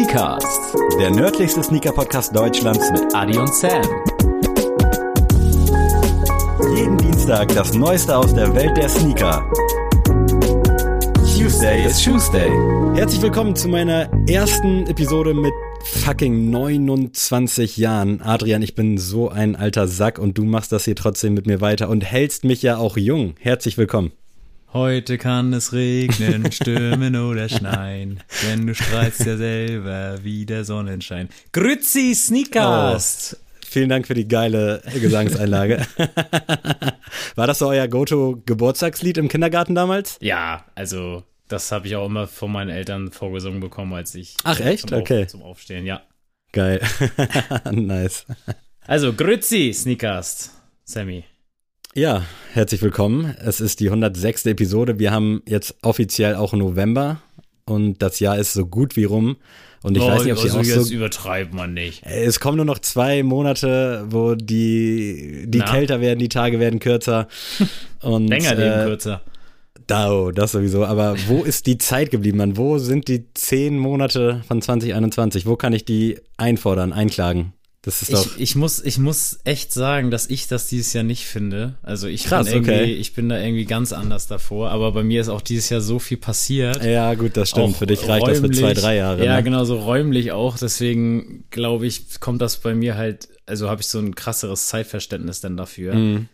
Sneakers, der nördlichste Sneaker-Podcast Deutschlands mit Adi und Sam. jeden Dienstag das Neueste aus der Welt der Sneaker. Tuesday ist Tuesday. Herzlich willkommen zu meiner ersten Episode mit fucking 29 Jahren. Adrian, ich bin so ein alter Sack und du machst das hier trotzdem mit mir weiter und hältst mich ja auch jung. Herzlich willkommen. Heute kann es regnen, stürmen oder schneien, denn du strahlst ja selber wie der Sonnenschein. Grüezi Sneakers! Vielen Dank für die geile Gesangseinlage. War das so euer Go-To-Geburtstagslied im Kindergarten damals? Ja, also das habe ich auch immer von meinen Eltern vorgesungen bekommen, als ich Ach, echt? zum, Okay. zum Aufstehen, ja. Geil. nice. Also Grüezi Sneakers, Sammy. Ja, herzlich willkommen. Es ist die 106. Episode. Wir haben jetzt offiziell auch November und das Jahr ist so gut wie rum. Und ich weiß nicht, ob sie also auch jetzt so. übertreibt man nicht. Es kommen nur noch zwei Monate, wo die, die Na? kälter werden, die Tage werden kürzer. Und, Länger leben äh, kürzer. Da, oh, das sowieso. Aber wo ist die Zeit geblieben, Mann? Wo sind die zehn Monate von 2021? Wo kann ich die einfordern, einklagen? Das ist doch. Ich, ich, muss, ich muss echt sagen, dass ich das dieses Jahr nicht finde. Also ich Krass, bin irgendwie, okay. ich bin da irgendwie ganz anders davor. Aber bei mir ist auch dieses Jahr so viel passiert. ja, gut, das stimmt. Auch Für dich reicht das für zwei, drei Jahre. Ja, ne? genau, so räumlich auch. Deswegen glaube ich, kommt das bei mir halt, also habe ich so ein krasseres Zeitverständnis dann dafür. Mhm.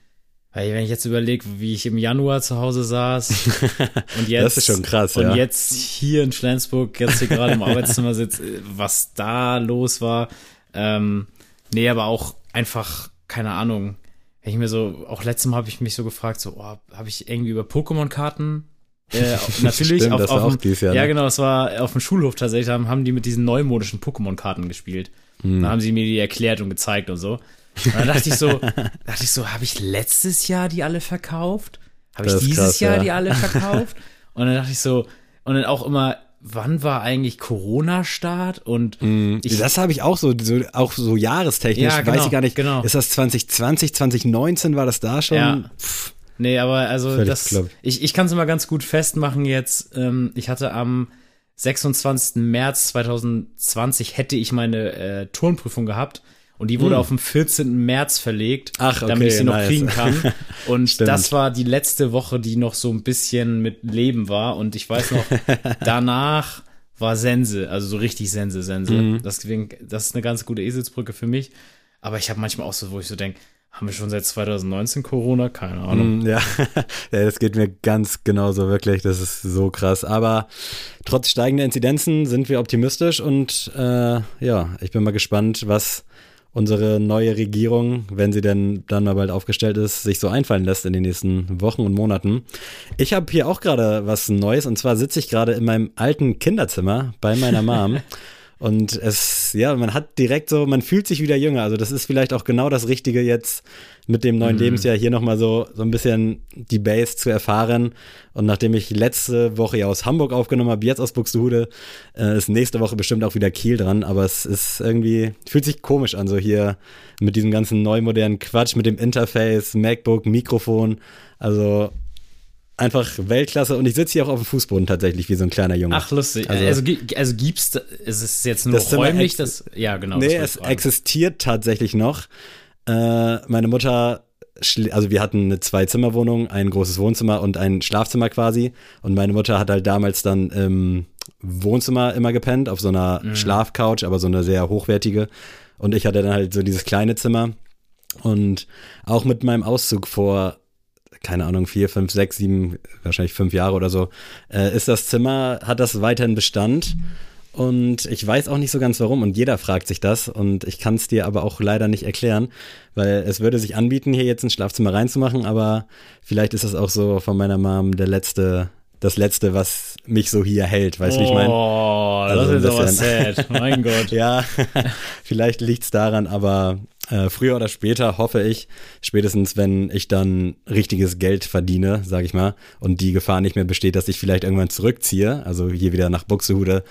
Weil wenn ich jetzt überlege, wie ich im Januar zu Hause saß und jetzt, Das ist schon krass, und ja. jetzt hier in Flensburg, jetzt hier gerade im Arbeitszimmer sitze, was da los war. Ähm, nee, aber auch einfach, keine Ahnung, wenn ich mir so, auch letztes Mal habe ich mich so gefragt, so, oh, habe ich irgendwie über Pokémon-Karten äh, natürlich Stimmt, auf, auf dem, Jahr, Ja, ne? genau, es war auf dem Schulhof tatsächlich, haben, haben die mit diesen neumodischen Pokémon-Karten gespielt. Hm. Dann haben sie mir die erklärt und gezeigt und so. Und dann dachte ich so, dachte ich so, habe ich letztes Jahr die alle verkauft? Habe ich dieses krass, Jahr ja. die alle verkauft? Und dann dachte ich so, und dann auch immer, wann war eigentlich Corona-Start? Und ich, das habe ich auch so, so, auch so jahrestechnisch, Ja, genau, weiß ich gar nicht. genau. Ist das 2020, 2019, war das da schon? Ja. Pff, Nee, aber also das, ich, ich kann es immer ganz gut festmachen jetzt. Ähm, ich hatte am 26. März 2020 hätte ich meine äh, Turnprüfung gehabt und die wurde auf den 14. März verlegt, Hm. Ach, damit okay, ich sie noch nice. kriegen kann. Und das war die letzte Woche, die noch so ein bisschen mit Leben war. Und ich weiß noch, danach war Sense, also so richtig Sense, Sense. Mhm. Deswegen, das ist eine ganz gute Eselsbrücke für mich. Aber ich habe manchmal auch so, wo ich so denke, haben wir schon seit 2019 Corona? Keine Ahnung. Mm, Ja. ja, das geht mir ganz genauso, wirklich. Das ist so krass. Aber trotz steigender Inzidenzen sind wir optimistisch und äh, ja, ich bin mal gespannt, was unsere neue Regierung, wenn sie denn dann mal bald aufgestellt ist, sich so einfallen lässt in den nächsten Wochen und Monaten. Ich habe hier auch gerade was Neues und zwar sitze ich gerade in meinem alten Kinderzimmer bei meiner Mom. Und es, ja, man hat direkt so, man fühlt sich wieder jünger. Also das ist vielleicht auch genau das Richtige jetzt mit dem neuen Lebensjahr hier nochmal so, so ein bisschen die Base zu erfahren. Und nachdem ich letzte Woche ja aus Hamburg aufgenommen habe, jetzt aus Buxtehude, äh, ist nächste Woche bestimmt auch wieder Kiel dran. Aber es ist irgendwie, fühlt sich komisch an, so hier mit diesem ganzen neu modernen Quatsch, mit dem Interface, MacBook, Mikrofon. Also einfach Weltklasse. Und ich sitze hier auch auf dem Fußboden tatsächlich wie so ein kleiner Junge. Ach, lustig. Also- Also, also, gi- gibt's, ist es jetzt nur Das räumlich, das, ja, genau. Nee, es fragen. existiert tatsächlich noch. Äh, meine Mutter, also wir hatten eine Zwei-Zimmer-Wohnung, ein großes Wohnzimmer und ein Schlafzimmer quasi. Und meine Mutter hat halt damals dann im Wohnzimmer immer gepennt, auf so einer Mhm. Schlafcouch, aber so eine sehr hochwertige. Und ich hatte dann halt so dieses kleine Zimmer. Und auch mit meinem Auszug vor, keine Ahnung, vier, fünf, sechs, sieben, wahrscheinlich fünf Jahre oder so, äh, ist das Zimmer, hat das weiterhin Bestand. Und ich weiß auch nicht so ganz warum. Und jeder fragt sich das. Und ich kann es dir aber auch leider nicht erklären, weil es würde sich anbieten, hier jetzt ein Schlafzimmer reinzumachen. Aber vielleicht ist das auch so von meiner Mom der letzte, das letzte, was mich so hier hält. Weißt du, wie ich meine? Oh, das Also ist ein aber sad. Mein Gott. Ja, vielleicht liegt's daran, aber äh, früher oder später hoffe ich, spätestens wenn ich dann richtiges Geld verdiene, sage ich mal, und die Gefahr nicht mehr besteht, dass ich vielleicht irgendwann zurückziehe, also hier wieder nach Buxtehude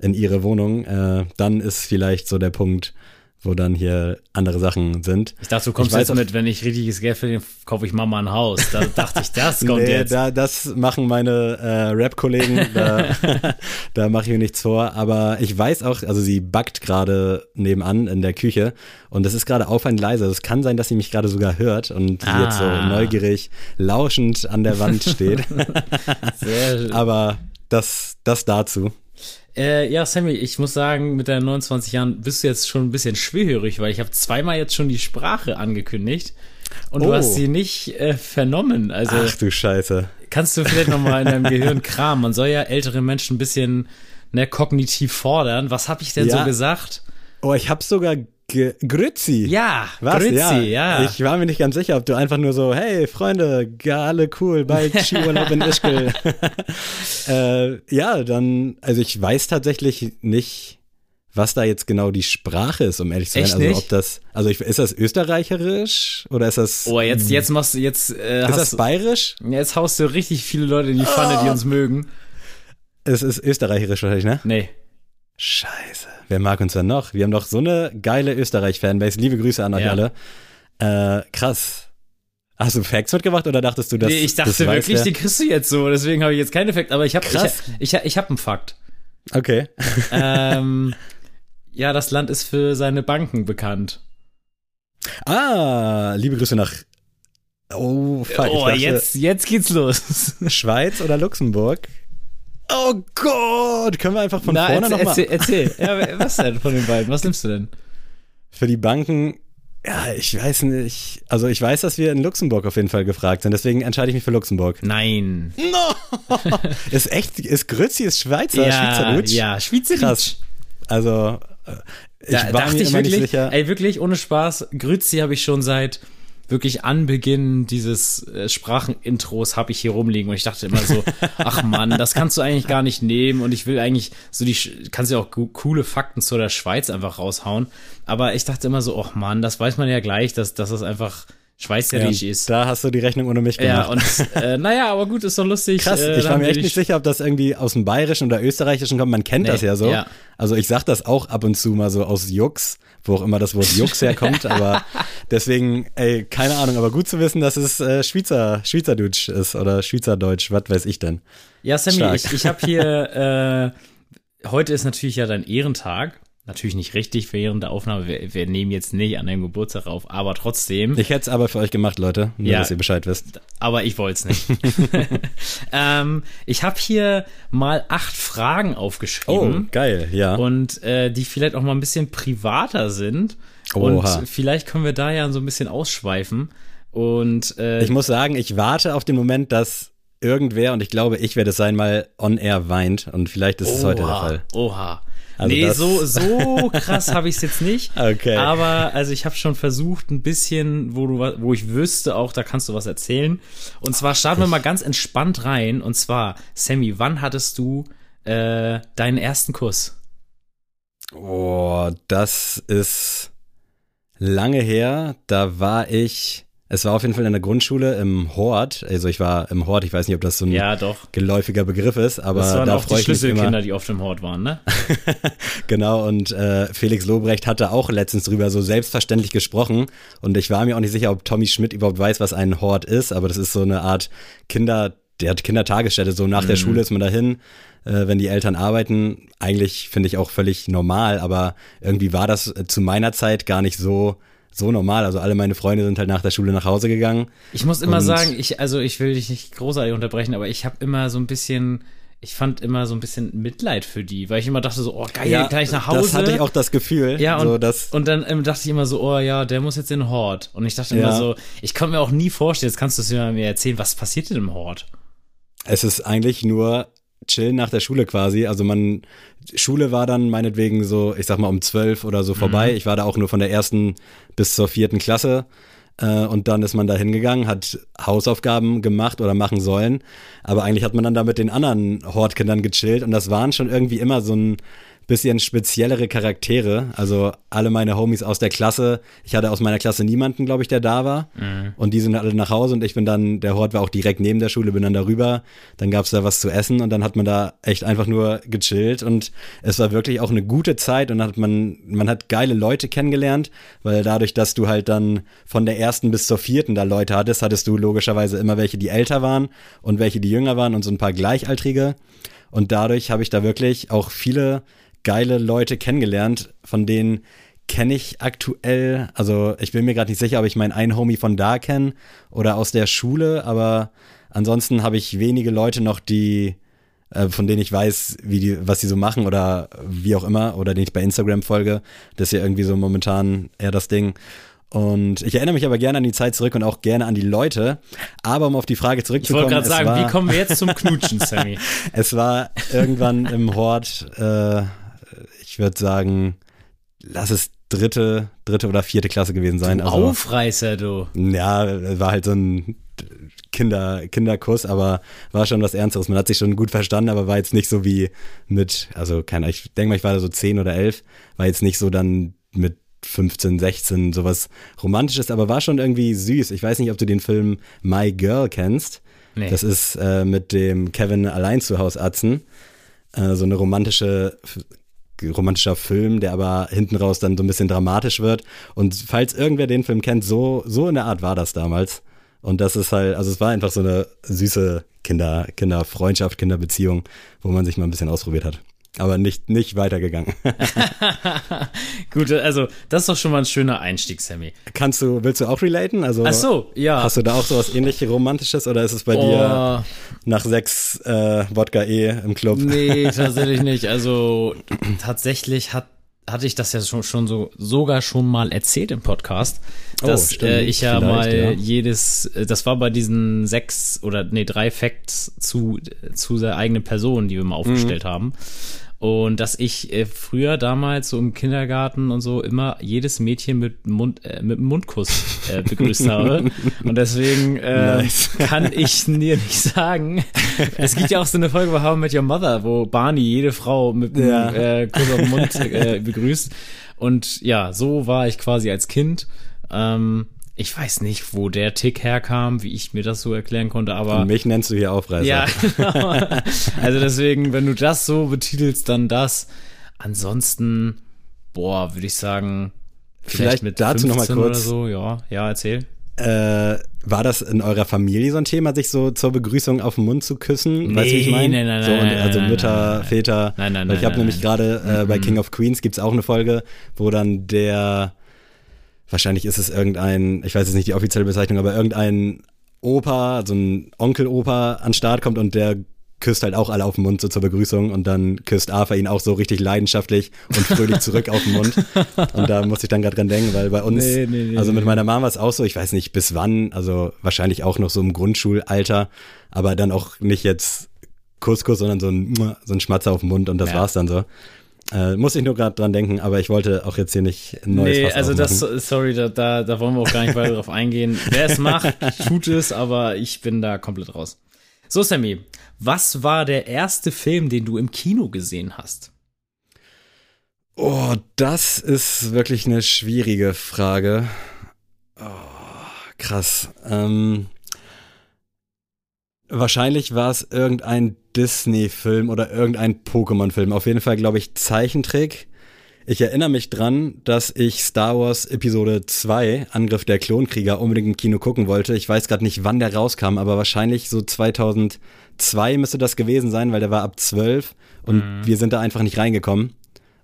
in ihre Wohnung, äh, dann ist vielleicht so der Punkt, wo dann hier andere Sachen sind. Ich dachte, du kommst jetzt auch- mit, wenn ich richtiges Geld verdiene, kaufe ich Mama ein Haus. Da dachte ich, das kommt nee, jetzt. Da, das machen meine äh, Rap-Kollegen, da, da mache ich mir nichts vor. Aber ich weiß auch, also sie backt gerade nebenan in der Küche und es ist gerade auffallend leise. Also es kann sein, dass sie mich gerade sogar hört und sie jetzt so Ah. neugierig lauschend an der Wand steht. Sehr, Aber das, das dazu. Äh, ja, Sammy, ich muss sagen, mit deinen 29 Jahren bist du jetzt schon ein bisschen schwerhörig, weil ich habe zweimal jetzt schon die Sprache angekündigt und du Oh. hast sie nicht äh, vernommen. Also Ach du Scheiße. kannst du vielleicht noch mal in deinem Gehirn kramen. Man soll ja ältere Menschen ein bisschen ne, kognitiv fordern. Was habe ich denn Ja. so gesagt? Oh, ich hab sogar Grützi. Ja, Was? Grüezi, ja. ja. Ich war mir nicht ganz sicher, ob du einfach nur so, hey Freunde, alle cool, bald Skiurlaub in Ischgl. äh, ja, dann, also ich weiß tatsächlich nicht, was da jetzt genau die Sprache ist, um ehrlich zu sein. Echt also nicht? ob das, also ich, ist das österreicherisch oder ist das, oh, jetzt, jetzt machst du, jetzt, äh, ist hast, das bayerisch? jetzt haust du richtig viele Leute in die Pfanne, die uns mögen. Es ist österreicherisch wahrscheinlich, ne? Nee. Scheiße. Wer mag uns denn noch? Wir haben doch so eine geile Österreich-Fanbase. Liebe Grüße an euch Ja. alle. Äh, krass. Hast du Facts mitgebracht oder dachtest du, dass nee, ich das dachte weiß wirklich, die kriegst du jetzt so, deswegen habe ich jetzt keinen Effekt, aber ich habe ich, ich, ich, hab einen Fakt. Okay. ähm, ja, das Land ist für seine Banken bekannt. Ah, liebe Grüße nach. Oh, fuck. oh, dachte, jetzt, jetzt geht's los. Schweiz oder Luxemburg? Oh Gott, können wir einfach von Na, vorne nochmal. erzähl, erzähl. Ja, was denn von den beiden? Was nimmst du denn? Für die Banken, ja, ich weiß nicht. Also ich weiß, dass wir in Luxemburg auf jeden Fall gefragt sind, deswegen entscheide ich mich für Luxemburg. Nein. No! ist echt, ist Grützi, ist Schweizer, Schweizerdeutsch? ja, Schweizerdeutsch. Krass. Also, äh, ich Da war mir ich immer wirklich, nicht sicher. ey, wirklich, ohne Spaß, Grüzi habe ich schon seit wirklich Anbeginn dieses äh, Sprachenintros habe ich hier rumliegen und ich dachte immer so, ach Mann, das kannst du eigentlich gar nicht nehmen und ich will eigentlich so die, kannst ja auch coole Fakten zu der Schweiz einfach raushauen, aber ich dachte immer so, ach Mann, das weiß man ja gleich, dass, dass das einfach Schweizerisch ja, ist. da hast du die Rechnung ohne mich gemacht. Ja, und äh, naja, aber gut, ist doch lustig. Krass, äh, ich war mir echt nicht sicher, ob das irgendwie aus dem Bayerischen oder Österreichischen kommt. Man kennt Nee, das ja so. ja. Also ich sag das auch ab und zu mal so aus Jux, wo auch immer das Wort Jux herkommt. aber deswegen, ey, keine Ahnung, aber gut zu wissen, dass es äh, Schweizer, Schweizerdeutsch ist oder Schweizerdeutsch, was weiß ich denn. Ja, Sammy, Stark. ich, ich habe hier, äh, heute ist natürlich ja dein Ehrentag. Natürlich nicht richtig während der Aufnahme. Wir, wir nehmen jetzt nicht an deinem Geburtstag auf, aber trotzdem. Ich hätte es aber für euch gemacht, Leute, nur Ja. dass ihr Bescheid wisst. aber ich wollte es nicht. ähm, ich habe hier mal acht Fragen aufgeschrieben. geil, ja. Und äh, die vielleicht auch mal ein bisschen privater sind. Oha. Und vielleicht können wir da ja so ein bisschen ausschweifen. Und äh, ich muss sagen, ich warte auf den Moment, dass irgendwer, und ich glaube, ich werde es sein, mal on air weint. Und vielleicht ist es heute der Fall. Oha. Also nee, so, so krass habe ich es jetzt nicht. Okay. Aber also ich habe schon versucht, ein bisschen, wo du wo ich wüsste, auch da kannst du was erzählen. Und zwar starten wir mal ganz entspannt rein. Und zwar, Sammy, wann hattest du äh, deinen ersten Kuss? Oh, das ist lange her. Da war ich, es war auf jeden Fall in der Grundschule im Hort. Also ich war im Hort, ich weiß nicht, ob das so ein Ja, geläufiger Begriff ist, aber Das waren da auch die Schlüsselkinder, die oft im Hort waren, ne? Genau, und äh, Felix Lobrecht hatte auch letztens drüber so selbstverständlich gesprochen. Und ich war mir auch nicht sicher, ob Tommy Schmidt überhaupt weiß, was ein Hort ist, aber das ist so eine Art Kinder, der hat Kindertagesstätte. So nach der Schule ist man dahin, äh, wenn die Eltern arbeiten. Eigentlich finde ich auch völlig normal, aber irgendwie war das äh, zu meiner Zeit gar nicht so so normal. Also alle meine Freunde sind halt nach der Schule nach Hause gegangen. Ich muss immer sagen, ich, also ich will dich nicht großartig unterbrechen, aber ich habe immer so ein bisschen, ich fand immer so ein bisschen Mitleid für die, weil ich immer dachte so, oh geil, gleich nach Hause. Das hatte ich auch das Gefühl. Ja, und, so, dass, und dann ähm, dachte ich immer so, oh ja, der muss jetzt in den Hort. Und ich dachte immer Ja. so, ich konnte mir auch nie vorstellen, jetzt kannst du es mir mir erzählen, was passiert denn im Hort? Es ist eigentlich nur chillen nach der Schule quasi. Also man, Schule war dann meinetwegen so, ich sag mal um zwölf oder so vorbei. Mhm. Ich war da auch nur von der ersten bis zur vierten Klasse. Äh, und dann ist man da hingegangen, hat Hausaufgaben gemacht oder machen sollen. Aber eigentlich hat man dann da mit den anderen Hortkindern gechillt. Und das waren schon irgendwie immer so ein bisschen speziellere Charaktere. Also alle meine Homies aus der Klasse. Ich hatte aus meiner Klasse niemanden, glaube ich, der da war. Mhm. Und die sind alle nach Hause und ich bin dann, der Hort war auch direkt neben der Schule, bin dann darüber. Dann gab es da was zu essen und dann hat man da echt einfach nur gechillt und es war wirklich auch eine gute Zeit und hat man, man hat geile Leute kennengelernt, weil dadurch, dass du halt dann von der ersten bis zur vierten da Leute hattest, hattest du logischerweise immer welche, die älter waren und welche, die jünger waren und so ein paar Gleichaltrige. Und dadurch habe ich da wirklich auch viele geile Leute kennengelernt, von denen kenne ich aktuell, also ich bin mir gerade nicht sicher, ob ich meinen einen Homie von da kenne oder aus der Schule, aber ansonsten habe ich wenige Leute noch, die äh, von denen ich weiß, wie die, was sie so machen oder wie auch immer, oder den ich bei Instagram folge. Das ist ja irgendwie so momentan eher das Ding. Und ich erinnere mich aber gerne an die Zeit zurück und auch gerne an die Leute. Aber um auf die Frage zurückzukommen. Ich wollte gerade sagen, war, wie kommen wir jetzt zum Knutschen, Sammy? es war irgendwann im Hort, äh, ich würde sagen, lass es dritte, dritte oder vierte Klasse gewesen sein. Du also, Aufreißer, du. Ja, war halt so ein Kinder, Kinderkuss, aber war schon was Ernsteres. Man hat sich schon gut verstanden, aber war jetzt nicht so wie mit, also keine, ich denke mal, ich war da so zehn oder elf, war jetzt nicht so dann mit 15, 16 sowas Romantisches, aber war schon irgendwie süß. Ich weiß nicht, ob du den Film My Girl kennst. Nee. Das ist äh, mit dem Kevin allein zu Haus Atzen. Äh, so eine romantische romantischer Film, der aber hinten raus dann so ein bisschen dramatisch wird. Und falls irgendwer den Film kennt, so, so in der Art war das damals. Und das ist halt, also es war einfach so eine süße Kinder, Kinderfreundschaft, Kinderbeziehung, wo man sich mal ein bisschen ausprobiert hat aber nicht, nicht weitergegangen. Gut, also das ist doch schon mal ein schöner Einstieg, Sammy. Kannst du, willst du auch relaten? Also, Ach so, ja. Hast du da auch so was ähnliches Romantisches oder ist es bei oh. dir nach sechs äh, Wodka E im Club? Nee, tatsächlich nicht. Also tatsächlich hat hatte ich das ja schon, schon so sogar schon mal erzählt im Podcast, oh, dass oh, äh, ich ja mal ja. jedes, äh, das war bei diesen sechs oder nee drei Facts zu zu der eigenen Person, die wir mal aufgestellt mhm. haben. Und dass ich äh, früher damals so im Kindergarten und so immer jedes Mädchen mit Mund äh, mit Mundkuss äh, begrüßt habe. Und deswegen äh, nice. kann ich dir nicht sagen. Es gibt ja auch so eine Folge bei How I Met Your Mother, wo Barney jede Frau mit einem ja. äh, Kuss auf den Mund äh, begrüßt. Und ja, so war ich quasi als Kind. Ähm, ich weiß nicht, wo der Tick herkam, wie ich mir das so erklären konnte, aber. Und mich nennst du hier Aufreißer. Ja, genau. Also deswegen, wenn du das so betitelst, dann das. Ansonsten, boah, würde ich sagen, vielleicht, vielleicht mit dazu noch mal kurz. Oder so. Ja, ja, erzähl. Äh, war das in eurer Familie so ein Thema, sich so zur Begrüßung auf den Mund zu küssen? Nee, weißt du, wie ich meine? Nein, nein, so, und, also Mütter, nein, Väter. Nein, nein, nein. Ich habe nämlich gerade äh, bei King of Queens gibt's auch eine Folge, wo dann der wahrscheinlich ist es irgendein, ich weiß jetzt nicht die offizielle Bezeichnung, aber irgendein Opa, so ein Onkel-Opa an Start kommt und der küsst halt auch alle auf den Mund so zur Begrüßung und dann küsst Arthur ihn auch so richtig leidenschaftlich und fröhlich zurück auf den Mund. Und da muss ich dann gerade dran denken, weil bei uns, nee, nee, nee, also mit meiner Mama war es auch so, ich weiß nicht bis wann, also wahrscheinlich auch noch so im Grundschulalter, aber dann auch nicht jetzt Kuss, sondern so ein, so ein Schmatzer auf den Mund und das ja. war's dann so. Äh, muss ich nur gerade dran denken, aber ich wollte auch jetzt hier nicht ein neues Nee, also das, sorry, da, da, da wollen wir auch gar nicht weiter drauf eingehen. Wer es macht, tut es, aber ich bin da komplett raus. So, Sammy, was war der erste Film, den du im Kino gesehen hast? Oh, das ist wirklich eine schwierige Frage. Oh, krass. Ähm, Wahrscheinlich war es irgendein Disney-Film oder irgendein Pokémon-Film. Auf jeden Fall, glaube ich, Zeichentrick. Ich erinnere mich dran, dass ich Star Wars Episode 2, Angriff der Klonkrieger, unbedingt im Kino gucken wollte. Ich weiß gerade nicht, wann der rauskam, aber wahrscheinlich so 2002 müsste das gewesen sein, weil der war ab 12 und mhm. wir sind da einfach nicht reingekommen.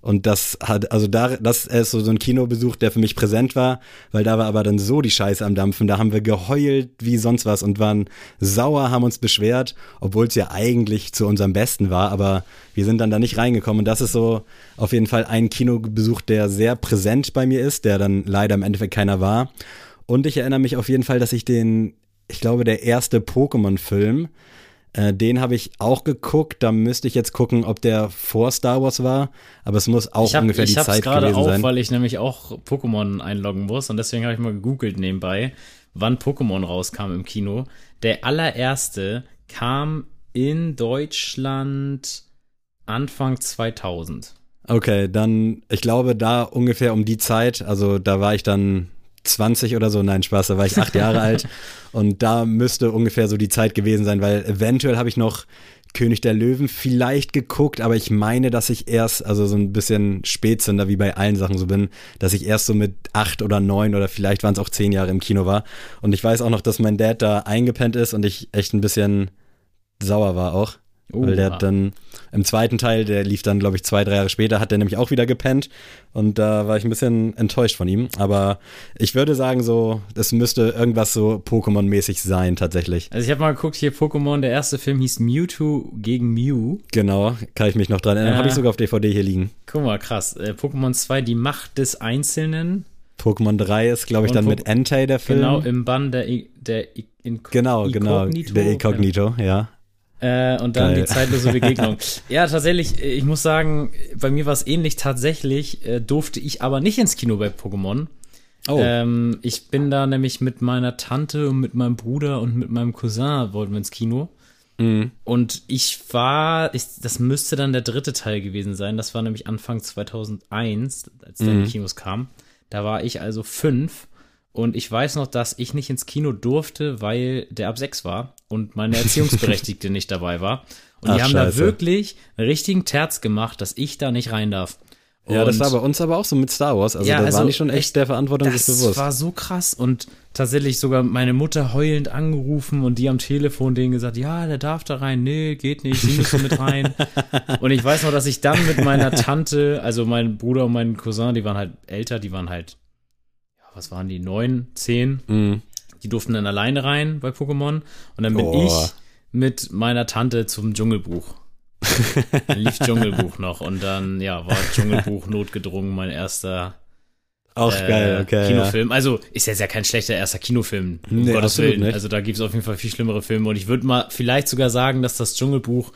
Und das hat, also da, das ist so, so ein Kinobesuch, der für mich präsent war, weil da war aber dann so die Scheiße am Dampfen. Da haben wir geheult wie sonst was und waren sauer, haben uns beschwert, obwohl es ja eigentlich zu unserem Besten war, aber wir sind dann da nicht reingekommen. Und das ist so auf jeden Fall ein Kinobesuch, der sehr präsent bei mir ist, der dann leider im Endeffekt keiner war. Und ich erinnere mich auf jeden Fall, dass ich den, ich glaube, der erste Pokémon-Film, äh, den habe ich auch geguckt. Da müsste ich jetzt gucken, ob der vor Star Wars war. Aber es muss auch hab, ungefähr die Zeit gewesen auch, sein. weil ich nämlich auch Pokémon einloggen muss. Und deswegen habe ich mal gegoogelt nebenbei, wann Pokémon rauskam im Kino. Der allererste kam in Deutschland Anfang 2000. Okay, dann, ich glaube, da ungefähr um die Zeit, also da war ich dann 20 oder so, nein, Spaß, da war ich acht Jahre alt und da müsste ungefähr so die Zeit gewesen sein, weil eventuell habe ich noch König der Löwen vielleicht geguckt, aber ich meine, dass ich erst, also so ein bisschen Spätzünder, wie bei allen Sachen so bin, dass ich erst so mit acht oder neun oder vielleicht waren es auch zehn Jahre im Kino war. Und ich weiß auch noch, dass mein Dad da eingepennt ist und ich echt ein bisschen sauer war auch. Oh, weil der dann im zweiten Teil, der lief dann, glaube ich, zwei, drei Jahre später, hat der nämlich auch wieder gepennt. Und da war ich ein bisschen enttäuscht von ihm. Aber ich würde sagen, so, das müsste irgendwas so Pokémon-mäßig sein, tatsächlich. Also ich habe mal geguckt, hier Pokémon, der erste Film hieß Mewtwo gegen Mew. Genau, kann ich mich noch dran erinnern. Äh, habe ich sogar auf DVD hier liegen. Guck mal, krass. Äh, Pokémon 2, die Macht des Einzelnen. Pokémon 3 ist, glaube ich, dann po mit Entei der Film. Genau, im Bann der, der Inc Genau, genau, der Incognito, ja. Äh, und dann Geil. die zeitlose Begegnung. ja, tatsächlich, ich muss sagen, bei mir war es ähnlich. Tatsächlich äh, durfte ich aber nicht ins Kino bei Pokémon. Oh. Ähm, ich bin da nämlich mit meiner Tante und mit meinem Bruder und mit meinem Cousin wollten wir ins Kino. Mhm. Und ich war, ich, das müsste dann der dritte Teil gewesen sein. Das war nämlich Anfang 2001, als der mhm. in Kinos kam. Da war ich also fünf. Und ich weiß noch, dass ich nicht ins Kino durfte, weil der ab sechs war und meine Erziehungsberechtigte nicht dabei war. Und Ach, die haben Scheiße. da wirklich einen richtigen Terz gemacht, dass ich da nicht rein darf. Und ja, das war bei uns aber auch so mit Star Wars. Also ja, da also waren die schon echt der Verantwortung das bewusst. Das war so krass und tatsächlich sogar meine Mutter heulend angerufen und die am Telefon denen gesagt, ja, der darf da rein. Nee, geht nicht, sie müssen mit rein. und ich weiß noch, dass ich dann mit meiner Tante, also mein Bruder und mein Cousin, die waren halt älter, die waren halt, ja, was waren die, neun, zehn. Mhm. Die durften dann alleine rein bei Pokémon. Und dann bin oh. ich mit meiner Tante zum Dschungelbuch. dann lief Dschungelbuch noch und dann, ja, war Dschungelbuch notgedrungen mein erster auch äh, geil, okay. Kinofilm. Ja. Also ist jetzt ja kein schlechter erster Kinofilm, um nee, Gottes Willen. Nicht. Also da gibt es auf jeden Fall viel schlimmere Filme. Und ich würde mal vielleicht sogar sagen, dass das Dschungelbuch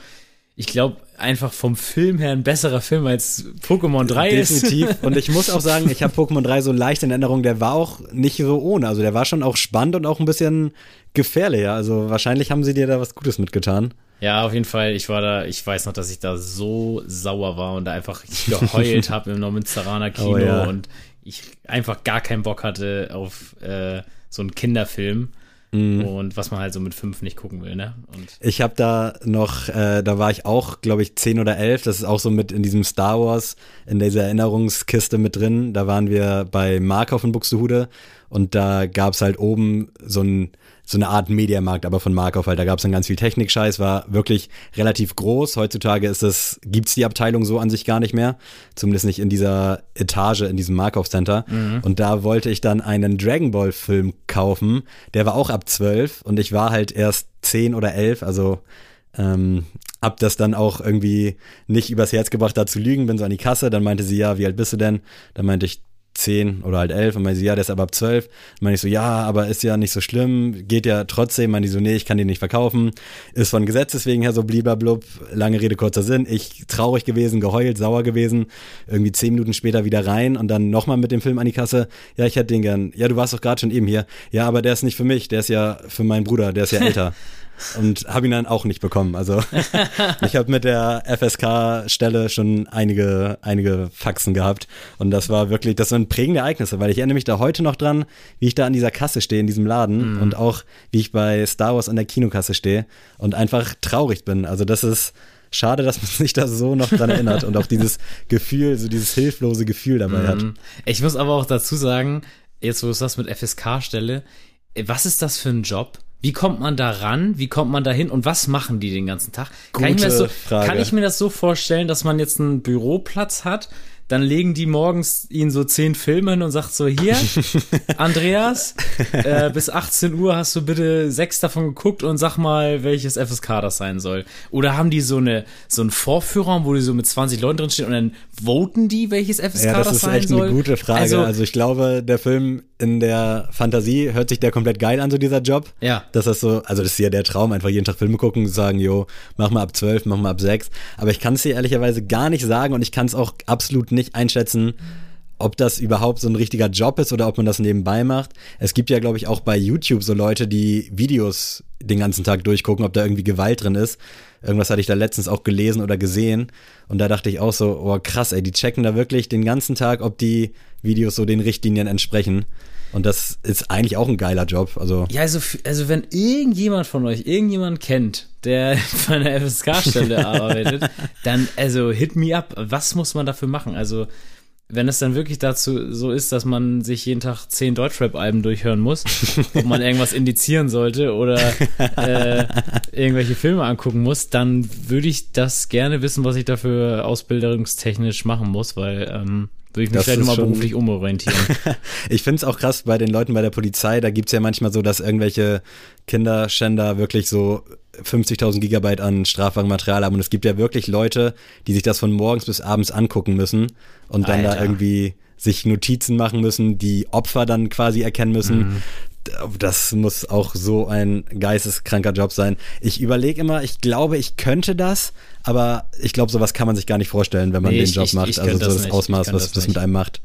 ich glaube, einfach vom Film her ein besserer Film als Pokémon 3 Definitiv. ist. Definitiv. Und ich muss auch sagen, ich habe Pokémon 3 so leicht in Erinnerung, der war auch nicht so ohne. Also der war schon auch spannend und auch ein bisschen gefährlicher. Also wahrscheinlich haben sie dir da was Gutes mitgetan. Ja, auf jeden Fall. Ich war da, ich weiß noch, dass ich da so sauer war und da einfach geheult habe im Neumünsteraner Kino oh, ja. und ich einfach gar keinen Bock hatte auf äh, so einen Kinderfilm. Mhm. Und was man halt so mit fünf nicht gucken will, ne? Und ich habe da noch, äh, da war ich auch, glaube ich, zehn oder elf. Das ist auch so mit in diesem Star Wars, in dieser Erinnerungskiste mit drin. Da waren wir bei Markov in Buxtehude und da gab es halt oben so ein so eine Art Mediamarkt, aber von Markov halt. Da gab es dann ganz viel Technikscheiß, war wirklich relativ groß. Heutzutage ist es, gibt's die Abteilung so an sich gar nicht mehr. Zumindest nicht in dieser Etage, in diesem Markov Center. Mhm. Und da wollte ich dann einen Dragon Ball Film kaufen. Der war auch ab zwölf und ich war halt erst zehn oder elf, also ähm, hab das dann auch irgendwie nicht übers Herz gebracht, da zu lügen, bin so an die Kasse, dann meinte sie, ja, wie alt bist du denn? Dann meinte ich, zehn oder halt elf und meinte sie, ja, der ist aber ab zwölf. Meine ich so, ja, aber ist ja nicht so schlimm, geht ja trotzdem. Meine ich so, nee, ich kann den nicht verkaufen. Ist von Gesetzes wegen her so blieberblub. Lange Rede, kurzer Sinn. Ich traurig gewesen, geheult, sauer gewesen. Irgendwie zehn Minuten später wieder rein und dann nochmal mit dem Film an die Kasse. Ja, ich hätte den gern. Ja, du warst doch gerade schon eben hier. Ja, aber der ist nicht für mich, der ist ja für meinen Bruder, der ist ja älter. Und habe ihn dann auch nicht bekommen. Also ich habe mit der FSK-Stelle schon einige, einige Faxen gehabt und das war wirklich, das waren prägende Ereignisse, weil ich erinnere mich da heute noch dran, wie ich da an dieser Kasse stehe, in diesem Laden mhm. und auch wie ich bei Star Wars an der Kinokasse stehe und einfach traurig bin. Also das ist schade, dass man sich da so noch dran erinnert und auch dieses Gefühl, so dieses hilflose Gefühl dabei mhm. hat. Ich muss aber auch dazu sagen, jetzt wo du das mit FSK-Stelle, was ist das für ein Job? Wie kommt man da ran? Wie kommt man da hin? Und was machen die den ganzen Tag? Kann ich, so, kann ich, mir das so vorstellen, dass man jetzt einen Büroplatz hat, dann legen die morgens ihn so zehn Filme hin und sagt so, hier, Andreas, äh, bis 18 Uhr hast du bitte sechs davon geguckt und sag mal, welches FSK das sein soll. Oder haben die so eine so einen Vorführraum, wo die so mit 20 Leuten drin stehen und dann voten die, welches FSK das, sein soll? Das ist echt eine gute Frage. Also, also ich glaube, der Film in der Fantasie hört sich der komplett geil an, so dieser Job. Ja. Das ist so, also das ist ja der Traum, einfach jeden Tag Filme gucken und sagen, jo, mach mal ab 12, mach mal ab 6. Aber ich kann es dir ehrlicherweise gar nicht sagen und ich kann es auch absolut nicht einschätzen, ob das überhaupt so ein richtiger Job ist oder ob man das nebenbei macht. Es gibt ja, glaube ich, auch bei YouTube so Leute, die Videos den ganzen Tag durchgucken, ob da irgendwie Gewalt drin ist. Irgendwas hatte ich da letztens auch gelesen oder gesehen. Und da dachte ich auch so, oh krass, ey, die checken da wirklich den ganzen Tag, ob die Videos so den Richtlinien entsprechen. Und das ist eigentlich auch ein geiler Job. Also ja, also, also wenn irgendjemand von euch irgendjemand kennt, der bei einer FSK-Stelle arbeitet, dann also hit me up. Was muss man dafür machen? Also wenn es dann wirklich dazu so ist, dass man sich jeden Tag zehn Deutschrap-Alben durchhören muss, ob man irgendwas indizieren sollte oder äh, irgendwelche Filme angucken muss, dann würde ich das gerne wissen, was ich dafür ausbildungstechnisch machen muss, weil ähm, würde ich mich Das vielleicht nochmal beruflich umorientieren. ich finde es auch krass bei den Leuten bei der Polizei, da gibt's ja manchmal so, dass irgendwelche Kinderschänder wirklich so 50.000 Gigabyte an Strafwagenmaterial haben. Und es gibt ja wirklich Leute, die sich das von morgens bis abends angucken müssen und dann da irgendwie sich Notizen machen müssen, die Opfer dann quasi erkennen müssen. Mhm. Das muss auch so ein geisteskranker Job sein. Ich überlege immer, ich glaube, ich könnte das, aber ich glaube, sowas kann man sich gar nicht vorstellen, wenn man Nee, den ich- Job ich- macht. ich also so das das Ausmaß, was das das mit einem macht.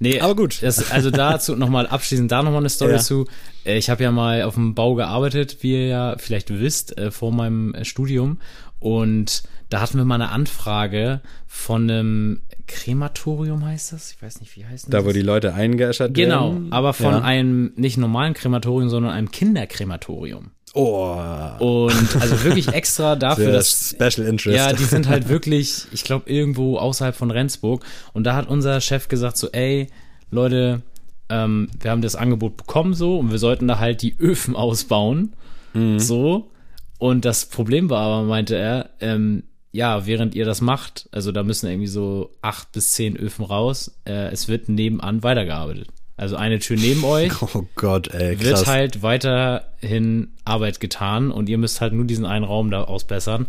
Nee, Aber gut. Das, also dazu nochmal abschließend da nochmal eine Story Ja. zu. Äh, Ich habe ja mal auf dem Bau gearbeitet, wie ihr ja vielleicht wisst, äh, vor meinem äh, Studium. Und da hatten wir mal eine Anfrage von einem Krematorium heißt das? Ich weiß nicht, wie heißt Da, das? wo die Leute eingeäschert Genau, werden. aber von ja. einem nicht normalen Krematorium, sondern einem Kinderkrematorium. Oh, Und also wirklich extra dafür, dass Special Interest. ja, die sind halt wirklich, ich glaube, irgendwo außerhalb von Rendsburg. Und da hat unser Chef gesagt so, ey, Leute, ähm, wir haben das Angebot bekommen so und wir sollten da halt die Öfen ausbauen. So. Und das Problem war aber, meinte er, ähm, ja, während ihr das macht, also da müssen irgendwie so acht bis zehn Öfen raus, äh, es wird nebenan weitergearbeitet. Also eine Tür neben euch oh Gott, ey, wird krass. halt weiterhin Arbeit getan und ihr müsst halt nur diesen einen Raum da ausbessern.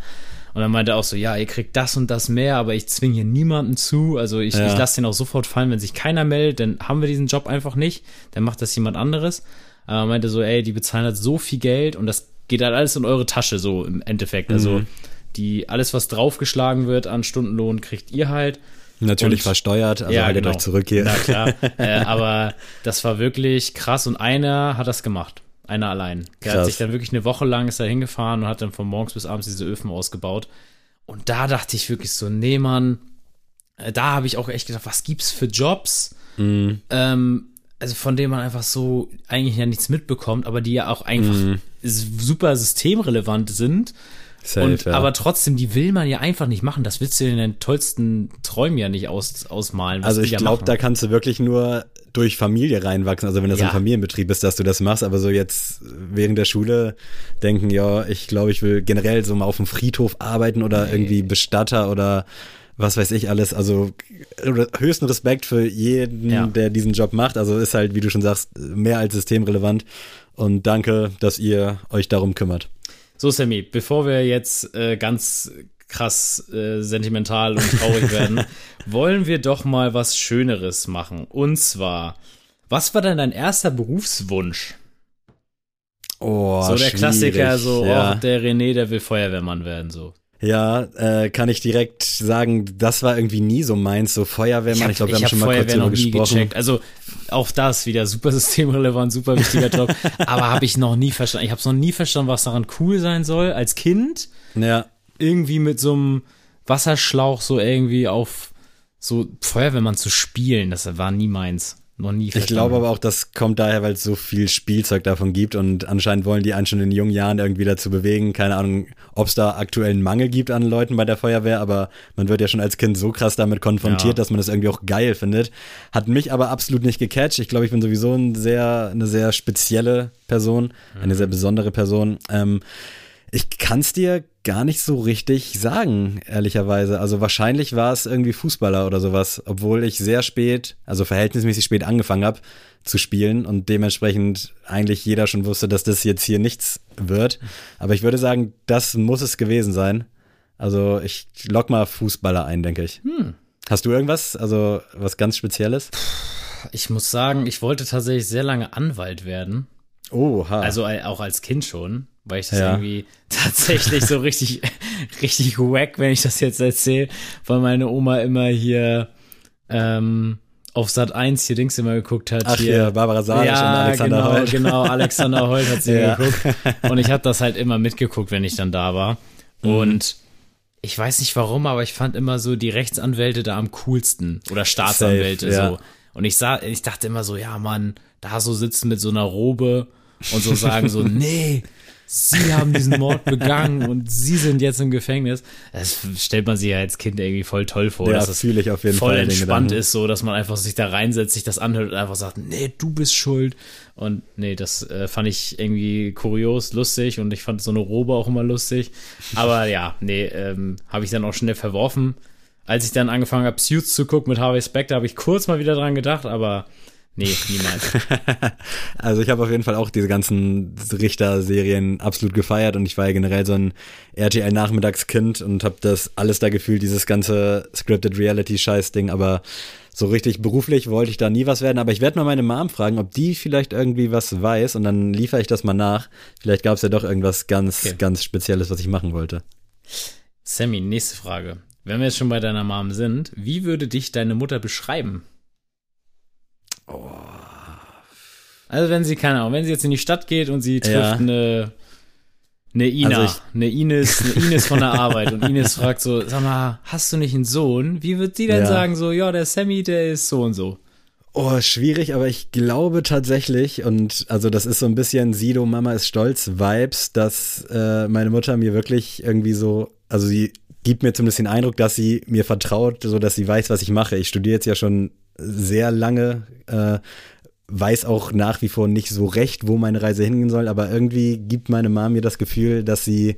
Und dann meinte er auch so, ja, ihr kriegt das und das mehr, aber ich zwinge hier niemanden zu. Also ich, Ja. ich lasse den auch sofort fallen, wenn sich keiner meldet, dann haben wir diesen Job einfach nicht. Dann macht das jemand anderes. Aber er meinte so, ey, die bezahlen halt so viel Geld und das geht halt alles in eure Tasche, so im Endeffekt. Also Mhm. die, alles, was draufgeschlagen wird an Stundenlohn, kriegt ihr halt. Natürlich und- versteuert, also haltet genau. euch zurück hier. Na klar. äh, aber das war wirklich krass und einer hat das gemacht. Einer allein. Der hat Krass. sich dann wirklich eine Woche lang ist da hingefahren und hat dann von morgens bis abends diese Öfen ausgebaut. Und da dachte ich wirklich so, nee, Mann, äh, da habe ich auch echt gedacht, was gibt's für Jobs? Mhm. Ähm, also von denen man einfach so eigentlich ja nichts mitbekommt, aber die ja auch einfach s- super systemrelevant sind. Safe, und ja. aber trotzdem, die will man ja einfach nicht machen. Das willst du in den tollsten Träumen ja nicht aus, ausmalen. also ich glaube, da kannst du wirklich nur durch Familie reinwachsen, also wenn das Ja. ein Familienbetrieb ist, dass du das machst, aber so jetzt während der Schule denken, ja, ich glaube, ich will generell so mal auf dem Friedhof arbeiten oder irgendwie Bestatter oder was weiß ich alles, also höchsten Respekt für jeden, Ja. der diesen Job macht, also ist halt, wie du schon sagst, mehr als systemrelevant und danke, dass ihr euch darum kümmert. So, Sammy, bevor wir jetzt äh, ganz krass äh, sentimental und traurig werden, wollen wir doch mal was Schöneres machen. Und zwar, was war denn dein erster Berufswunsch? Oh, so der Klassiker, so, ja. oh, der René, der will Feuerwehrmann werden, so. Ja, äh, kann ich direkt sagen, das war irgendwie nie so meins, so Feuerwehrmann. Ich, glaube, wir haben hab schon mal kurz nie gesprochen. gecheckt. Also auch das wieder super systemrelevant, super wichtiger Job. Aber habe ich noch nie verstanden. Ich habe noch nie verstanden, was daran cool sein soll. Als Kind Ja, irgendwie mit so einem Wasserschlauch so irgendwie auf so Feuerwehrmann zu spielen. Das war nie meins. Noch nie ich glaube aber auch, das kommt daher, weil es so viel Spielzeug davon gibt und anscheinend wollen die einen schon in jungen Jahren irgendwie dazu bewegen. Keine Ahnung, ob es da aktuell einen Mangel gibt an Leuten bei der Feuerwehr, aber man wird ja schon als Kind so krass damit konfrontiert, Ja. dass man das irgendwie auch geil findet. Hat mich aber absolut nicht gecatcht. Ich glaube, ich bin sowieso ein sehr, eine sehr spezielle Person, eine sehr besondere Person. Ähm, ich kann es dir gar nicht so richtig sagen, ehrlicherweise. Also wahrscheinlich war es irgendwie Fußballer oder sowas, obwohl ich sehr spät, also verhältnismäßig spät angefangen habe zu spielen und dementsprechend eigentlich jeder schon wusste, dass das jetzt hier nichts wird. Aber ich würde sagen, das muss es gewesen sein. Also ich lock mal Fußballer ein, denke ich. Hast du irgendwas, also was ganz Spezielles? Ich muss sagen, ich wollte tatsächlich sehr lange Anwalt werden. Oha. Also äh, auch als Kind schon, weil ich das Ja. irgendwie tatsächlich so richtig, richtig wack, wenn ich das jetzt erzähle, weil meine Oma immer hier ähm, auf Sat 1 hier Dings immer geguckt hat. Ach hier, hier, Barbara Salisch ja, und Alexander genau, Holt. Genau, Alexander Holt hat sie Ja. geguckt. Und ich habe das halt immer mitgeguckt, wenn ich dann da war. Mhm. Und ich weiß nicht warum, aber ich fand immer so die Rechtsanwälte da am coolsten. Oder Staatsanwälte Safe, ja. so. Und ich sah, ich dachte immer so, ja, Mann, da so sitzen mit so einer Robe und so sagen so, nee, sie haben diesen Mord begangen und sie sind jetzt im Gefängnis. Das stellt man sich ja als Kind irgendwie voll toll vor. Ja, dass es fühle ich auf jeden voll Fall entspannt ist, so dass man einfach sich da reinsetzt, sich das anhört und einfach sagt, nee, du bist schuld. Und nee, das äh, fand ich irgendwie kurios, lustig und ich fand so eine Robe auch immer lustig. Aber ja, nee, ähm, habe ich dann auch schnell verworfen. Als ich dann angefangen habe, Suits zu gucken mit Harvey Specter, habe ich kurz mal wieder dran gedacht, aber nee, niemals. Also ich habe auf jeden Fall auch diese ganzen Richter-Serien absolut gefeiert und ich war ja generell so ein RTL-Nachmittagskind und habe das alles da gefühlt, dieses ganze Scripted Reality-Scheiß-Ding, aber so richtig beruflich wollte ich da nie was werden. Aber ich werde mal meine Mom fragen, ob die vielleicht irgendwie was weiß und dann liefere ich das mal nach. Vielleicht gab es ja doch irgendwas ganz, Okay. ganz Spezielles, was ich machen wollte. Sammy, nächste Frage. Wenn wir jetzt schon bei deiner Mom sind, wie würde dich deine Mutter beschreiben? Also wenn sie, keine Ahnung, wenn sie jetzt in die Stadt geht und sie trifft Ja. eine, eine Ina, Also eine Ines, eine Ines von der Arbeit und Ines fragt so, sag mal, hast du nicht einen Sohn? Wie wird die denn Ja. sagen so, ja, der Sammy, der ist so und so? Oh, schwierig, aber ich glaube tatsächlich, und also das ist so ein bisschen Sido, Mama ist stolz, Vibes, dass äh, meine Mutter mir wirklich irgendwie so, also sie gibt mir zumindest den Eindruck, dass sie mir vertraut, so dass sie weiß, was ich mache. Ich studiere jetzt ja schon sehr lange, äh, weiß auch nach wie vor nicht so recht, wo meine Reise hingehen soll, aber irgendwie gibt meine Mama mir das Gefühl, dass sie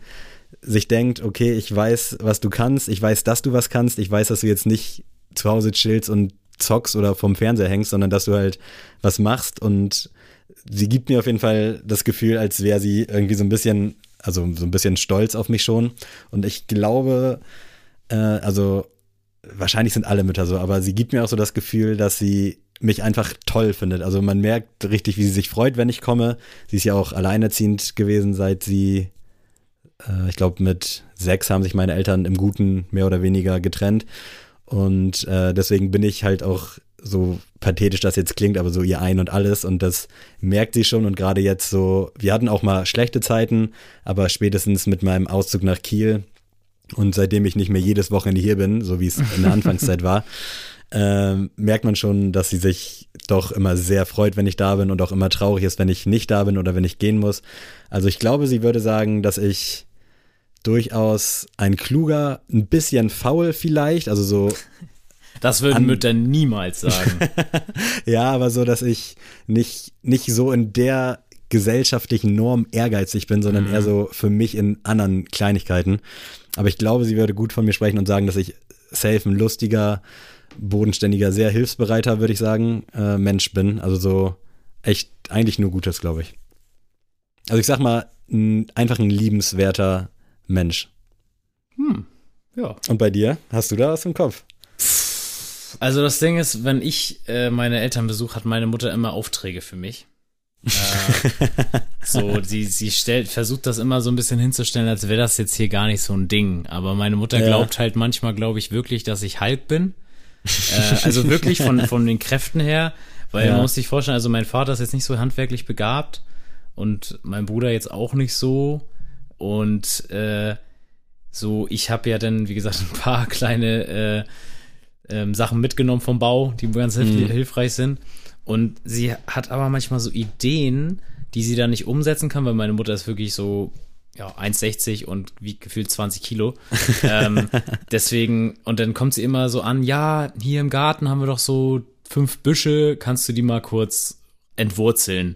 sich denkt, okay, ich weiß, was du kannst, ich weiß, dass du was kannst, ich weiß, dass du jetzt nicht zu Hause chillst und zockst oder vom Fernseher hängst, sondern dass du halt was machst und sie gibt mir auf jeden Fall das Gefühl, als wäre sie irgendwie so ein bisschen, also so ein bisschen stolz auf mich schon und ich glaube, äh, also wahrscheinlich sind alle Mütter so, aber sie gibt mir auch so das Gefühl, dass sie mich einfach toll findet. Also man merkt richtig, wie sie sich freut, wenn ich komme. Sie ist ja auch alleinerziehend gewesen, seit sie, äh, ich glaube, mit sechs haben sich meine Eltern im Guten mehr oder weniger getrennt. Und äh, deswegen bin ich halt auch so pathetisch das jetzt klingt, aber so ihr Ein und alles und das merkt sie schon und gerade jetzt so, wir hatten auch mal schlechte Zeiten, aber spätestens mit meinem Auszug nach Kiel und seitdem ich nicht mehr jedes Wochenende hier bin, so wie es in der Anfangszeit war, ähm, merkt man schon, dass sie sich doch immer sehr freut, wenn ich da bin und auch immer traurig ist, wenn ich nicht da bin oder wenn ich gehen muss. Also ich glaube, sie würde sagen, dass ich durchaus ein kluger, ein bisschen faul vielleicht, also so Das würden Mütter niemals sagen. Ja, aber so, dass ich nicht, nicht so in der gesellschaftlichen Norm ehrgeizig bin, sondern eher so für mich in anderen Kleinigkeiten. Aber ich glaube, sie würde gut von mir sprechen und sagen, dass ich safe ein lustiger, bodenständiger, sehr hilfsbereiter, würde ich sagen, äh, Mensch bin. Also so echt eigentlich nur Gutes, glaube ich. Also ich sag mal, ein, einfach ein liebenswerter Mensch. Hm, ja. Und bei dir? Hast du da was im Kopf? Also das Ding ist, wenn ich äh, meine Eltern besuche, hat meine Mutter immer Aufträge für mich. äh, so, sie, sie stellt, versucht das immer so ein bisschen hinzustellen, als wäre das jetzt hier gar nicht so ein Ding. Aber meine Mutter Ja. glaubt halt manchmal, glaube ich, wirklich, dass ich Hulk bin. äh, also wirklich von, von den Kräften her, weil Ja. man muss sich vorstellen, also mein Vater ist jetzt nicht so handwerklich begabt und mein Bruder jetzt auch nicht so. Und äh, so, ich habe ja dann, wie gesagt, ein paar kleine äh, ähm, Sachen mitgenommen vom Bau, die ganz hilf Mhm. hilfreich sind. Und sie hat aber manchmal so Ideen, die sie dann nicht umsetzen kann, weil meine Mutter ist wirklich so ja, 1,60 und wiegt gefühlt 20 Kilo. ähm, deswegen, und dann kommt sie immer so an, ja, hier im Garten haben wir doch so fünf Büsche, kannst du die mal kurz entwurzeln?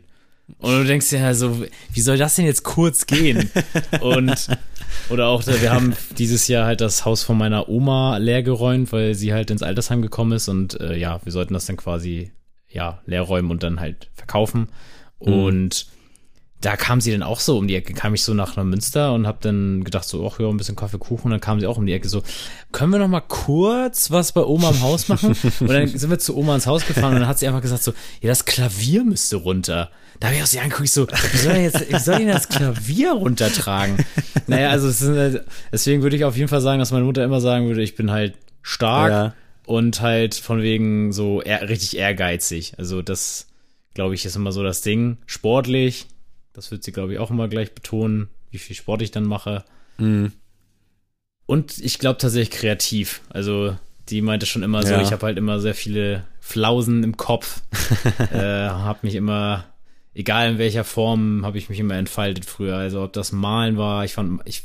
Und du denkst dir ja so, wie soll das denn jetzt kurz gehen? Und oder auch, wir haben dieses Jahr halt das Haus von meiner Oma leergeräumt, weil sie halt ins Altersheim gekommen ist und äh, ja, wir sollten das dann quasi ja leer räumen und dann halt verkaufen. Und da kam sie dann auch so um die Ecke, kam ich so nach Münster und hab dann gedacht so, ach ja, ein bisschen Kaffeekuchen und dann kam sie auch um die Ecke so, können wir noch mal kurz was bei Oma im Haus machen? Und dann sind wir zu Oma ins Haus gefahren und dann hat sie einfach gesagt so, ja, das Klavier müsste runter. Da habe ich auch sie angeguckt, ich so, wie soll, jetzt, wie soll denn das Klavier runtertragen? Naja, also es sind halt, deswegen würde ich auf jeden Fall sagen, dass meine Mutter immer sagen würde, ich bin halt stark, Ja. und halt von wegen so ehr, richtig ehrgeizig. Also das, glaube ich, ist immer so das Ding. Sportlich, das wird sie, glaube ich, auch immer gleich betonen, wie viel Sport ich dann mache. Mhm. Und ich glaube tatsächlich kreativ. Also die meinte schon immer so, Ja. ich habe halt immer sehr viele Flausen im Kopf. äh, habe mich immer, egal in welcher Form, habe ich mich immer entfaltet früher. Also ob das Malen war, ich fand, ich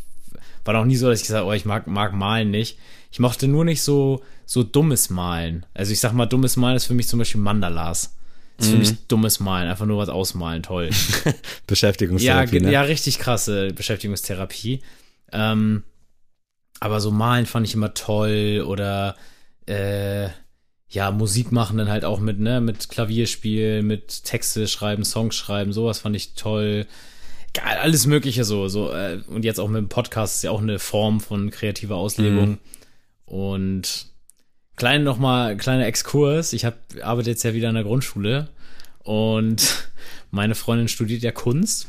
war noch nie so, dass ich gesagt habe, oh, ich mag, mag Malen nicht. Ich mochte nur nicht so, so dummes Malen. Also ich sag mal, dummes Malen ist für mich zum Beispiel Mandalas. Das ist für mich dummes Malen, einfach nur was ausmalen, toll. Ja, Beschäftigungstherapie, ge- ne? ja, richtig krasse Beschäftigungstherapie. Ähm, aber so malen fand ich immer toll oder äh, ja, Musik machen dann halt auch mit, ne, mit Klavierspiel, mit Texte schreiben, Songs schreiben, sowas fand ich toll. Geil, alles Mögliche so, so, äh, und jetzt auch mit dem Podcast ist ja auch eine Form von kreativer Auslebung. Mhm. Und klein nochmal, kleiner Exkurs. Ich hab, arbeite jetzt ja wieder an der Grundschule und meine Freundin studiert ja Kunst.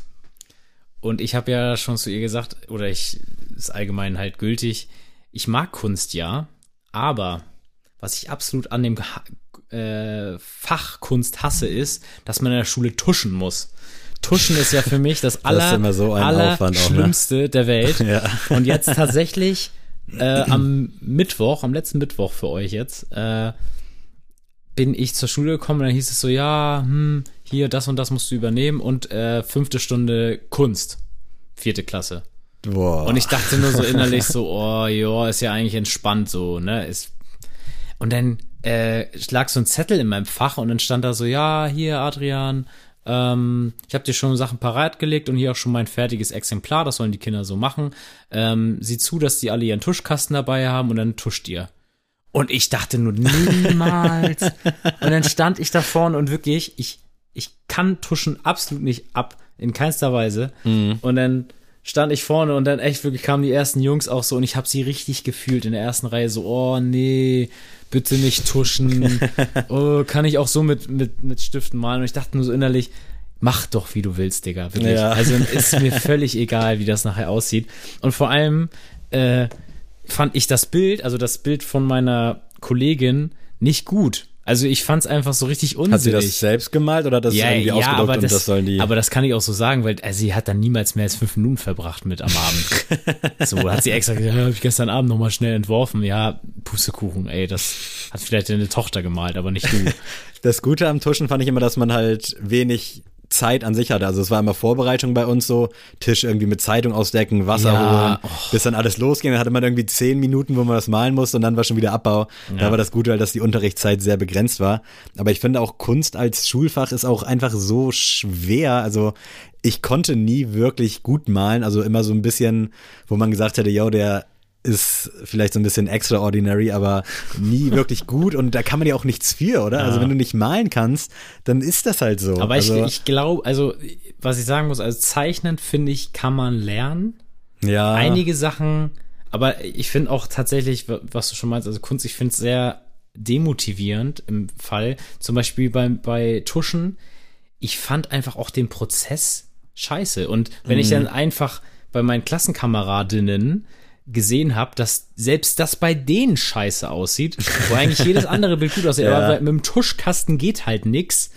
Und ich habe ja schon zu ihr gesagt, oder ich ist allgemein halt gültig, ich mag Kunst ja, aber was ich absolut an dem äh, Fach Kunst hasse, ist, dass man in der Schule tuschen muss. Tuschen ist ja für mich das ist aller, immer so ein Aufwand auch, ne? Schlimmste der Welt. Ja. Und jetzt tatsächlich äh, am Mittwoch, am letzten Mittwoch für euch jetzt, äh, bin ich zur Schule gekommen und dann hieß es so, ja, hm, hier, das und das musst du übernehmen und äh, fünfte Stunde Kunst, vierte Klasse. Boah. Und ich dachte nur so innerlich so, oh, ja, ist ja eigentlich entspannt so, ne? Ist und dann äh, lag so ein Zettel in meinem Fach und dann stand da so, ja, hier, Adrian, ähm, ich habe dir schon Sachen parat gelegt und hier auch schon mein fertiges Exemplar, das sollen die Kinder so machen. Ähm, sieh zu, dass die alle ihren Tuschkasten dabei haben und dann tuscht ihr. Und ich dachte nur, niemals. und dann stand ich da vorne und wirklich, ich, ich kann Tuschen absolut nicht ab, in keinster Weise. Und dann stand ich vorne und dann echt wirklich kamen die ersten Jungs auch so und ich habe sie richtig gefühlt in der ersten Reihe so, oh nee, bitte nicht tuschen. oh, kann ich auch so mit, mit, mit Stiften malen? Und ich dachte nur so innerlich, mach doch, wie du willst, Digga. Wirklich. Ja. Also ist mir völlig egal, wie das nachher aussieht. Und vor allem äh, fand ich das Bild, also das Bild von meiner Kollegin, nicht gut. Also ich fand es einfach so richtig unsinnig. Hat sie das selbst gemalt oder hat das irgendwie ausgedruckt aber und das, das sollen die. aber das kann ich auch so sagen, weil äh, sie hat dann niemals mehr als fünf Minuten verbracht mit am Abend. so hat sie extra gesagt, ja, habe ich gestern Abend nochmal schnell entworfen. Ja, Pustekuchen, ey, das hat vielleicht deine Tochter gemalt, aber nicht du. Das Gute am Tuschen fand ich immer, dass man halt wenig Zeit an sich hatte. Also es war immer Vorbereitung bei uns so, Tisch irgendwie mit Zeitung ausdecken, Wasser Ja, holen, bis dann alles losging. Dann hatte man irgendwie zehn Minuten, wo man das malen musste und dann war schon wieder Abbau. Da Ja. war das Gute halt, dass die Unterrichtszeit sehr begrenzt war. Aber ich finde auch Kunst als Schulfach ist auch einfach so schwer. Also ich konnte nie wirklich gut malen. Also immer so ein bisschen, wo man gesagt hätte, yo, der ist vielleicht so ein bisschen extraordinary, aber nie wirklich gut und da kann man ja auch nichts für, oder? Also wenn du nicht malen kannst, dann ist das halt so. Aber also, ich, ich glaube, also was ich sagen muss, also zeichnen finde ich, kann man lernen. ja, einige Sachen, aber ich finde auch tatsächlich, wa- was du schon meinst, also Kunst, ich finde es sehr demotivierend im Fall. Zum Beispiel beim, bei Tuschen, ich fand einfach auch den Prozess scheiße. Und wenn ich dann einfach bei meinen Klassenkameradinnen gesehen habe, dass selbst das bei denen scheiße aussieht, wo eigentlich jedes andere Bild gut aussieht, Ja. aber mit dem Tuschkasten geht halt nix.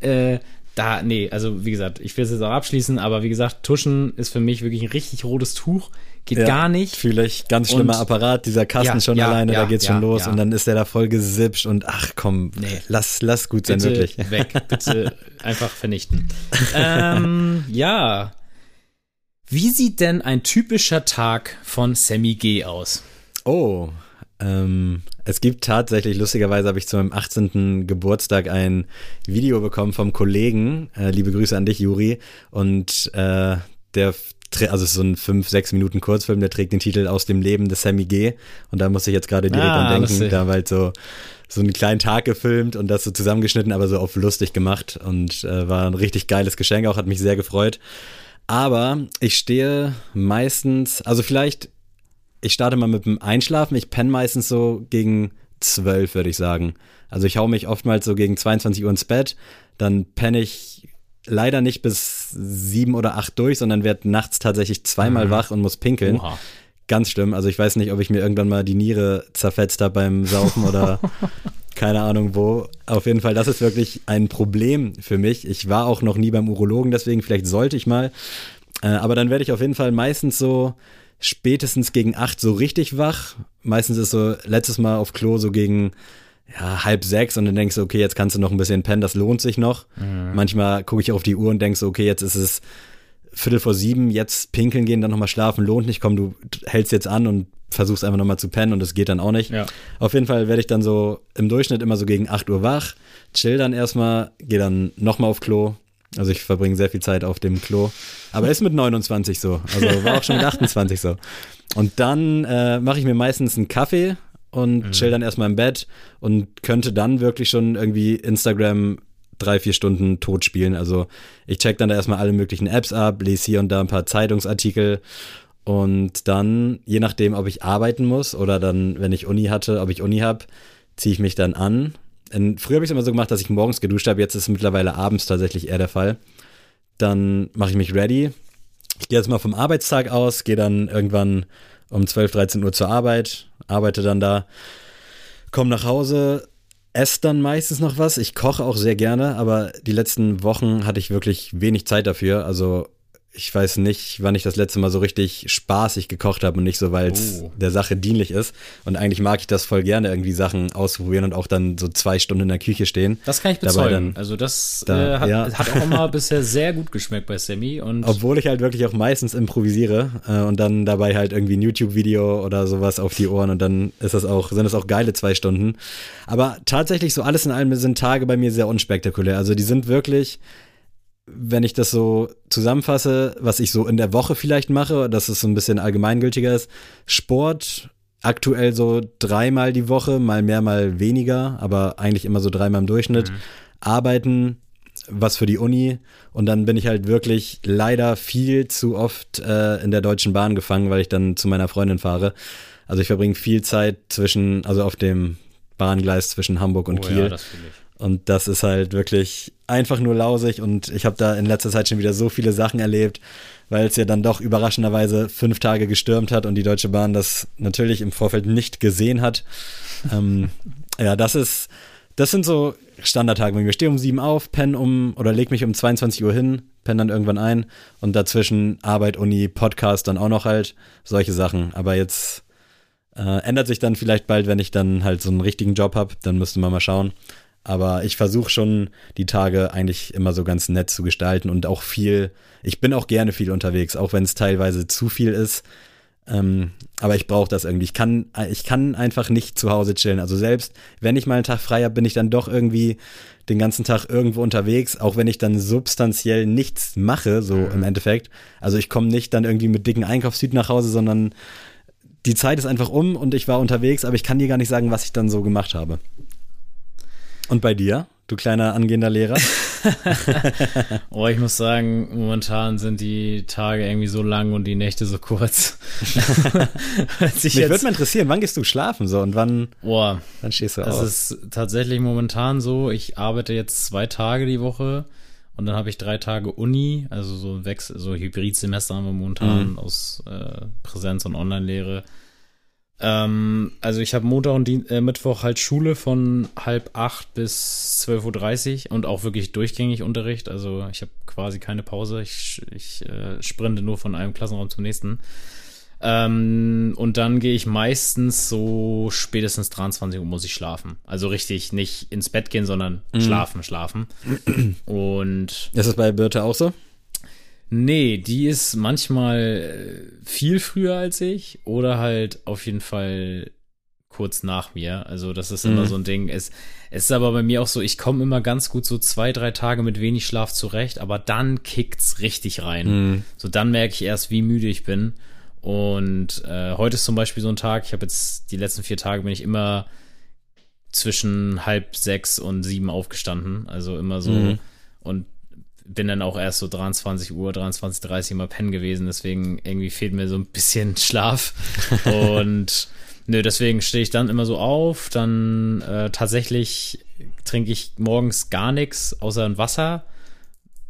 Äh, da, nee, also wie gesagt, ich will es jetzt auch abschließen, aber wie gesagt, Tuschen ist für mich wirklich ein richtig rotes Tuch. Geht ja, gar nicht. Fühle ich ganz schlimmer Und- Apparat, dieser Kasten Ja, schon alleine, da geht's schon los und dann ist der da voll gesipscht und ach komm, Nee. lass, lass gut sein, Bitte wirklich. weg, bitte einfach vernichten. ähm, ja. Wie sieht denn ein typischer Tag von Sammy G aus? Oh, ähm, es gibt tatsächlich, lustigerweise habe ich zu meinem 18. Geburtstag ein Video bekommen vom Kollegen, äh, liebe Grüße an dich, Juri, und äh, der, also so ein 5, 6 Minuten Kurzfilm, der trägt den Titel Aus dem Leben des Sammy G. Und da musste ich jetzt gerade direkt Ah, an denken, da haben wir halt so, so einen kleinen Tag gefilmt und das so zusammengeschnitten, aber so auf lustig gemacht und äh, war ein richtig geiles Geschenk, auch hat mich sehr gefreut. Aber ich stehe meistens, also vielleicht ich starte mal mit dem Einschlafen. Ich penne meistens so gegen zwölf, würde ich sagen. Also ich hau mich oftmals so gegen 22 Uhr ins Bett. Dann penne ich leider nicht bis sieben oder acht durch, sondern werde nachts tatsächlich zweimal wach und muss pinkeln. Oha. ganz schlimm. Also ich weiß nicht, ob ich mir irgendwann mal die Niere zerfetzt habe beim Saufen oder keine Ahnung wo. Auf jeden Fall, das ist wirklich ein Problem für mich. Ich war auch noch nie beim Urologen, deswegen vielleicht sollte ich mal. Äh, aber dann werde ich auf jeden Fall meistens so spätestens gegen acht so richtig wach. Meistens ist so letztes Mal auf Klo so gegen ja, halb sechs und dann denkst du, okay, jetzt kannst du noch ein bisschen pennen, das lohnt sich noch. Mhm. Manchmal gucke ich auf die Uhr und denkst, okay, jetzt ist es Viertel vor sieben, jetzt pinkeln gehen, dann nochmal schlafen, lohnt nicht, komm, du hältst jetzt an und versuchst einfach nochmal zu pennen und es geht dann auch nicht. Ja. Auf jeden Fall werde ich dann so im Durchschnitt immer so gegen acht Uhr wach, chill dann erstmal, gehe dann nochmal auf Klo. Also ich verbringe sehr viel Zeit auf dem Klo. Aber ist mit 29 so. Also war auch schon mit 28 so. Und dann äh, mache ich mir meistens einen Kaffee und mhm. chill dann erstmal im Bett und könnte dann wirklich schon irgendwie Instagram drei, vier Stunden tot spielen. Also ich check dann da erstmal alle möglichen Apps ab, lese hier und da ein paar Zeitungsartikel und dann, je nachdem, ob ich arbeiten muss oder dann, wenn ich Uni hatte, ob ich Uni habe, ziehe ich mich dann an. Und früher habe ich es immer so gemacht, dass ich morgens geduscht habe, jetzt ist es mittlerweile abends tatsächlich eher der Fall. Dann mache ich mich ready. Ich gehe jetzt mal vom Arbeitstag aus, gehe dann irgendwann um 12, 13 Uhr zur Arbeit, arbeite dann da, komme nach Hause, esse dann meistens noch was. Ich koche auch sehr gerne, aber die letzten Wochen hatte ich wirklich wenig Zeit dafür. Also ich weiß nicht, wann ich das letzte Mal so richtig spaßig gekocht habe und nicht so, weil es oh. der Sache dienlich ist. Und eigentlich mag ich das voll gerne, irgendwie Sachen ausprobieren und auch dann so zwei Stunden in der Küche stehen. Das kann ich bezeugen. Also das da, äh, hat, ja. hat, auch immer bisher sehr gut geschmeckt bei Sammy. Und Obwohl ich halt wirklich auch meistens improvisiere äh, und dann dabei halt irgendwie ein YouTube-Video oder sowas auf die Ohren und dann ist das auch, sind das auch geile zwei Stunden. Aber tatsächlich so alles in allem sind Tage bei mir sehr unspektakulär. Also die sind wirklich wenn ich das so zusammenfasse, was ich so in der Woche vielleicht mache, dass es so ein bisschen allgemeingültiger ist, Sport aktuell so dreimal die Woche, mal mehr, mal weniger, aber eigentlich immer so dreimal im Durchschnitt. Mhm. Arbeiten, was für die Uni und dann bin ich halt wirklich leider viel zu oft äh, in der Deutschen Bahn gefangen, weil ich dann zu meiner Freundin fahre. Also ich verbringe viel Zeit zwischen, also auf dem Bahngleis zwischen Hamburg und oh, Kiel. Ja, das und das ist halt wirklich einfach nur lausig und ich habe da in letzter Zeit schon wieder so viele Sachen erlebt, weil es ja dann doch überraschenderweise fünf Tage gestürmt hat und die Deutsche Bahn das natürlich im Vorfeld nicht gesehen hat. ähm, ja, das ist, das sind so Standardtage. Ich stehe um sieben auf, penne um oder leg mich um 22 Uhr hin, penne dann irgendwann ein und dazwischen Arbeit, Uni, Podcast dann auch noch halt, solche Sachen. Aber jetzt äh, ändert sich dann vielleicht bald, wenn ich dann halt so einen richtigen Job habe, dann müsste man mal schauen. Aber ich versuche schon, die Tage eigentlich immer so ganz nett zu gestalten und auch viel, ich bin auch gerne viel unterwegs, auch wenn es teilweise zu viel ist. Ähm, aber ich brauche das irgendwie. Ich kann, ich kann einfach nicht zu Hause chillen. Also selbst wenn ich mal einen Tag frei habe, bin ich dann doch irgendwie den ganzen Tag irgendwo unterwegs, auch wenn ich dann substanziell nichts mache, so mhm. im Endeffekt. Also ich komme nicht dann irgendwie mit dicken Einkaufstüten nach Hause, sondern die Zeit ist einfach um und ich war unterwegs, aber ich kann dir gar nicht sagen, was ich dann so gemacht habe. Und bei dir, du kleiner angehender Lehrer? oh, ich muss sagen, momentan sind die Tage irgendwie so lang und die Nächte so kurz. Mich würde mal interessieren, wann gehst du schlafen so und wann, oh, wann stehst du das auf? Das ist tatsächlich momentan so, ich arbeite jetzt zwei Tage die Woche und dann habe ich drei Tage Uni, also so Wechsel, so Hybridsemester haben wir momentan mhm. aus äh, Präsenz- und Online-Lehre. Ähm, also ich habe Montag und Dien äh, Mittwoch halt Schule von halb acht bis 12.30 Uhr und auch wirklich durchgängig Unterricht. Also ich habe quasi keine Pause. Ich, ich äh, sprinte nur von einem Klassenraum zum nächsten. Ähm, und dann gehe ich meistens so spätestens 23 Uhr muss ich schlafen. Also richtig nicht ins Bett gehen, sondern mhm. schlafen, schlafen. Und. Ist das bei Birte auch so? Nee, die ist manchmal äh, viel früher als ich oder halt auf jeden Fall kurz nach mir. Also das ist immer mhm. so ein Ding. Es, es ist aber bei mir auch so, ich komme immer ganz gut so zwei, drei Tage mit wenig Schlaf zurecht, aber dann kickt's richtig rein. Mhm. So dann merke ich erst, wie müde ich bin. Und äh, heute ist zum Beispiel so ein Tag, ich habe jetzt die letzten vier Tage bin ich immer zwischen halb sechs und sieben aufgestanden. Also immer so. Mhm. Und bin dann auch erst so 23 Uhr, 23, 30 mal pennen gewesen, deswegen irgendwie fehlt mir so ein bisschen Schlaf. Und nö, deswegen stehe ich dann immer so auf. Dann äh, tatsächlich trinke ich morgens gar nichts außer ein Wasser.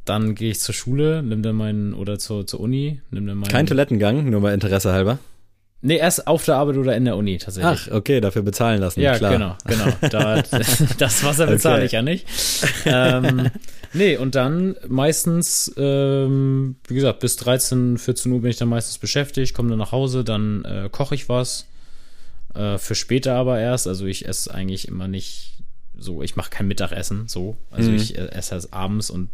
Dann gehe ich zur Schule, nimm dann meinen, oder zur, zur Uni, nimm dann meinen. Kein Toilettengang, nur mal Interesse halber. Nee, erst auf der Arbeit oder in der Uni tatsächlich. Ach, okay, dafür bezahlen lassen. Ja, klar. genau, genau. Da, das Wasser bezahle Okay. ich ja nicht. Ähm, nee, und dann meistens, ähm, wie gesagt, bis 13, 14 Uhr bin ich dann meistens beschäftigt, komme dann nach Hause, dann äh, koche ich was. Äh, für später aber erst. Also ich esse eigentlich immer nicht so, ich mache kein Mittagessen so. Also Mhm. ich äh, esse erst abends und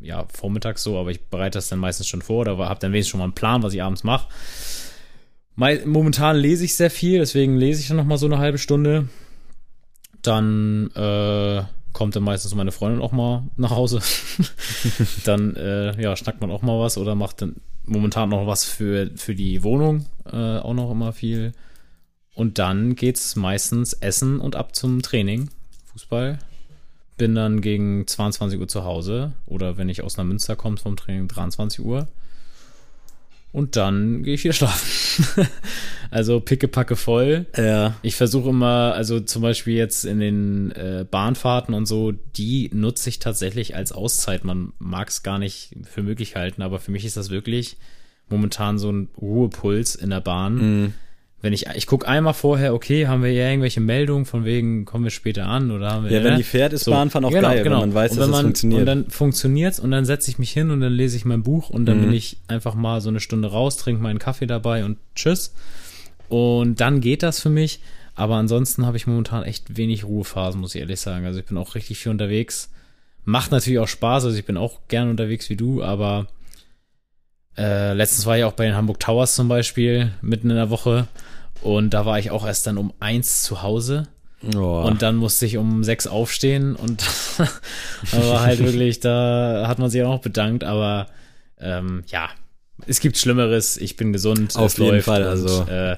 ja, vormittags so, aber ich bereite das dann meistens schon vor oder habe dann wenigstens schon mal einen Plan, was ich abends mache. Momentan lese ich sehr viel, deswegen lese ich dann noch mal so eine halbe Stunde. Dann äh, kommt dann meistens meine Freundin auch mal nach Hause. dann äh, ja, schnackt man auch mal was oder macht dann momentan noch was für, für die Wohnung, äh, auch noch immer viel. Und dann geht's meistens essen und ab zum Training, Fußball. Bin dann gegen 22 Uhr zu Hause oder wenn ich aus einer Münster komme vom Training 23 Uhr. Und dann gehe ich wieder schlafen. also pickepacke voll. Ja. Ich versuche immer, also zum Beispiel jetzt in den äh, Bahnfahrten und so, die nutze ich tatsächlich als Auszeit. Man mag es gar nicht für möglich halten, aber für mich ist das wirklich momentan so ein Ruhepuls in der Bahn. Mhm. Wenn ich, ich gucke einmal vorher, okay, haben wir irgendwelche Meldungen von wegen, kommen wir später an oder haben wir. Ja, wenn ne? die fährt, ist So, Bahnfahren auch genau, geil, genau. wenn man weiß, Und dass wenn es man, funktioniert. Und dann funktioniert's und dann setze ich mich hin und dann lese ich mein Buch und dann Mhm. bin ich einfach mal so eine Stunde raus, trinke meinen Kaffee dabei und tschüss. Und dann geht das für mich. Aber ansonsten habe ich momentan echt wenig Ruhephasen, muss ich ehrlich sagen. Also ich bin auch richtig viel unterwegs. Macht natürlich auch Spaß, also ich bin auch gern unterwegs wie du, aber äh, letztens war ich auch bei den Hamburg Towers zum Beispiel, mitten in der Woche. Und da war ich auch erst dann um eins zu Hause. Oh. Und dann musste ich um sechs aufstehen und aber halt wirklich, da hat man sich auch noch bedankt, aber ähm, ja, es gibt Schlimmeres, ich bin gesund. Auf jeden Fall, und, also äh,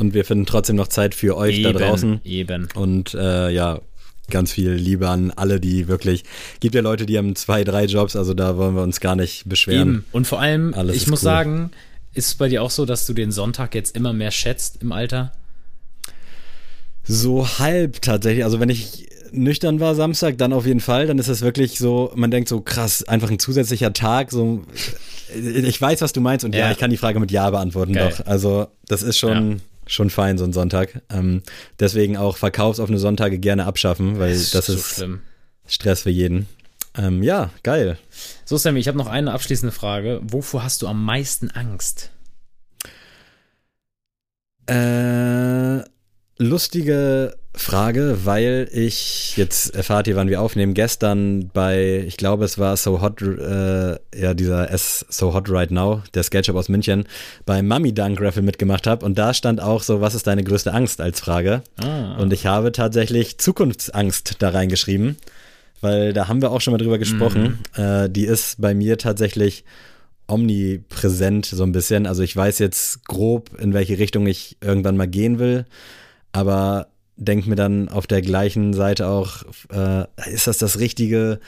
Und wir finden trotzdem noch Zeit für euch eben, da draußen. Eben. Und äh, ja, ganz viel Liebe an alle, die wirklich. Gibt ja Leute, die haben zwei, drei Jobs, also da wollen wir uns gar nicht beschweren. Eben. Und vor allem, Alles ich muss cool. sagen, ist es bei dir auch so, dass du den Sonntag jetzt immer mehr schätzt im Alter? So halb tatsächlich. Also wenn ich nüchtern war Samstag, dann auf jeden Fall. Dann ist es wirklich so, man denkt so krass, einfach ein zusätzlicher Tag. So, ich weiß, was du meinst und ja, Ja. ich kann die Frage mit Ja beantworten. Geil. Doch. Also das ist schon schon fein so ein Sonntag. Ähm, deswegen auch verkaufsoffene Sonntage gerne abschaffen, weil das, so ist schlimm. Stress für jeden. Ähm, ja, geil. So, Sammy, ich habe noch eine abschließende Frage. Wovor hast du am meisten Angst? Äh, lustige Frage, weil ich, jetzt erfahrt ihr, wann wir aufnehmen, gestern bei, ich glaube, es war So Hot, äh, ja, dieser S So Hot Right Now, der Sketchup aus München, beim Mummy Dunk Raffle mitgemacht habe und da stand auch so, was ist deine größte Angst als Frage? Ah, Und ich habe tatsächlich Zukunftsangst da reingeschrieben, weil da haben wir auch schon mal drüber gesprochen. Äh, die ist bei mir tatsächlich omnipräsent so ein bisschen. Also ich weiß jetzt grob, in welche Richtung ich irgendwann mal gehen will, aber denke mir dann auf der gleichen Seite auch, äh, ist das das Richtige?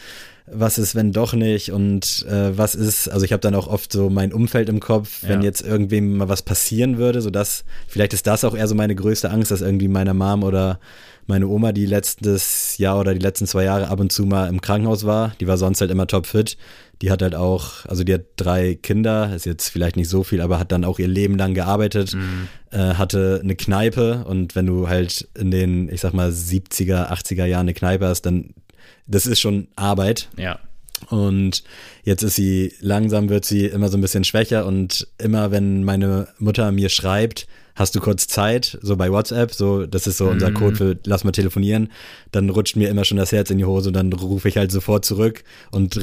Was ist, wenn doch nicht? Und äh, was ist, also ich habe dann auch oft so mein Umfeld im Kopf, wenn Ja. jetzt irgendwem mal was passieren würde, so dass, vielleicht ist das auch eher so meine größte Angst, dass irgendwie meiner Mom oder meine Oma, die letztes Jahr oder die letzten zwei Jahre ab und zu mal im Krankenhaus war, die war sonst halt immer topfit. Die hat halt auch, also die hat drei Kinder, ist jetzt vielleicht nicht so viel, aber hat dann auch ihr Leben lang gearbeitet, äh, hatte eine Kneipe und wenn du halt in den, ich sag mal, 70er, 80er Jahren eine Kneipe hast, dann, das ist schon Arbeit. ja. Und jetzt ist sie, langsam wird sie immer so ein bisschen schwächer und immer wenn meine Mutter mir schreibt, hast du kurz Zeit, so bei WhatsApp, so, das ist so unser Code für lass mal telefonieren, dann rutscht mir immer schon das Herz in die Hose und dann rufe ich halt sofort zurück und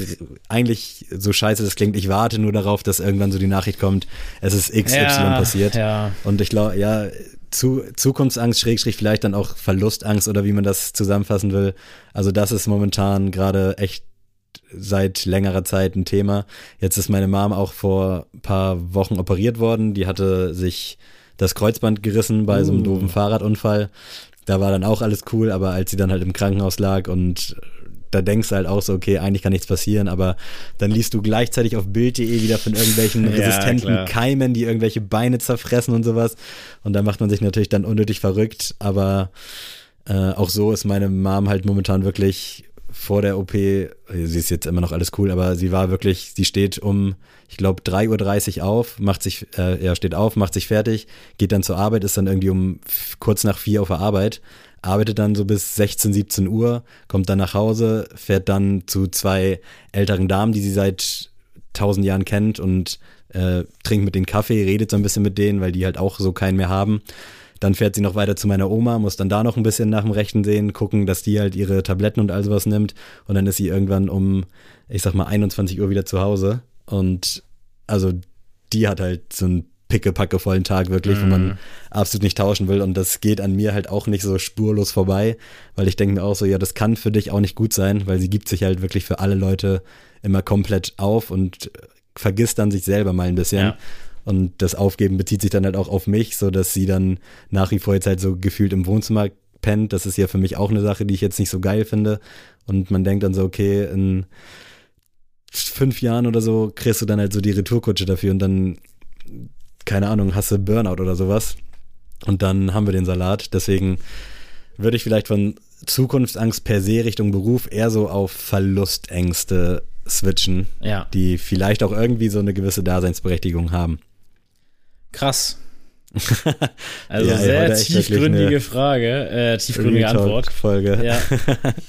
eigentlich, so scheiße das klingt, ich warte nur darauf, dass irgendwann so die Nachricht kommt, es ist XY ja, passiert. Ja. Und ich glaube, ja, zu, Zukunftsangst, Schrägstrich, vielleicht dann auch Verlustangst oder wie man das zusammenfassen will. Also das ist momentan gerade echt seit längerer Zeit ein Thema. Jetzt ist meine Mom auch vor ein paar Wochen operiert worden. Die hatte sich das Kreuzband gerissen bei so einem Uh. doofen Fahrradunfall. Da war dann auch alles cool, aber als sie dann halt im Krankenhaus lag und da denkst du halt auch so, okay, eigentlich kann nichts passieren, aber dann liest du gleichzeitig auf Bild.de wieder von irgendwelchen Ja, resistenten klar. Keimen, die irgendwelche Beine zerfressen und sowas. Und da macht man sich natürlich dann unnötig verrückt, aber äh, auch so ist meine Mom halt momentan wirklich vor der OP, sie ist jetzt immer noch alles cool, aber sie war wirklich, sie steht um, ich glaube, 3.30 Uhr auf, macht sich, äh, ja, steht auf, macht sich fertig, geht dann zur Arbeit, ist dann irgendwie um kurz nach vier auf der Arbeit, arbeitet dann so bis 16, 17 Uhr, kommt dann nach Hause, fährt dann zu zwei älteren Damen, die sie seit tausend Jahren kennt und äh, trinkt mit denen Kaffee, redet so ein bisschen mit denen, weil die halt auch so keinen mehr haben. Dann fährt sie noch weiter zu meiner Oma, muss dann da noch ein bisschen nach dem Rechten sehen, gucken, dass die halt ihre Tabletten und all sowas nimmt. Und dann ist sie irgendwann um, ich sag mal, 21 Uhr wieder zu Hause. Und also die hat halt so einen pickepackevollen Tag wirklich, mhm. wo man mhm. absolut nicht tauschen will. Und das geht an mir halt auch nicht so spurlos vorbei, weil ich denke mir auch so, ja, das kann für dich auch nicht gut sein, weil sie gibt sich halt wirklich für alle Leute immer komplett auf und vergisst dann sich selber mal ein bisschen. Ja. Und das Aufgeben bezieht sich dann halt auch auf mich, so dass sie dann nach wie vor jetzt halt so gefühlt im Wohnzimmer pennt. Das ist ja für mich auch eine Sache, die ich jetzt nicht so geil finde. Und man denkt dann so, okay, in fünf Jahren oder so kriegst du dann halt so die Retourkutsche dafür und dann, keine Ahnung, hast du Burnout oder sowas. Und dann haben wir den Salat. Deswegen würde ich vielleicht von Zukunftsangst per se Richtung Beruf eher so auf Verlustängste switchen, ja. die vielleicht auch irgendwie so eine gewisse Daseinsberechtigung haben. Krass. Also ja, sehr tiefgründige Frage, äh, tiefgründige Antwort. Folge. Ja.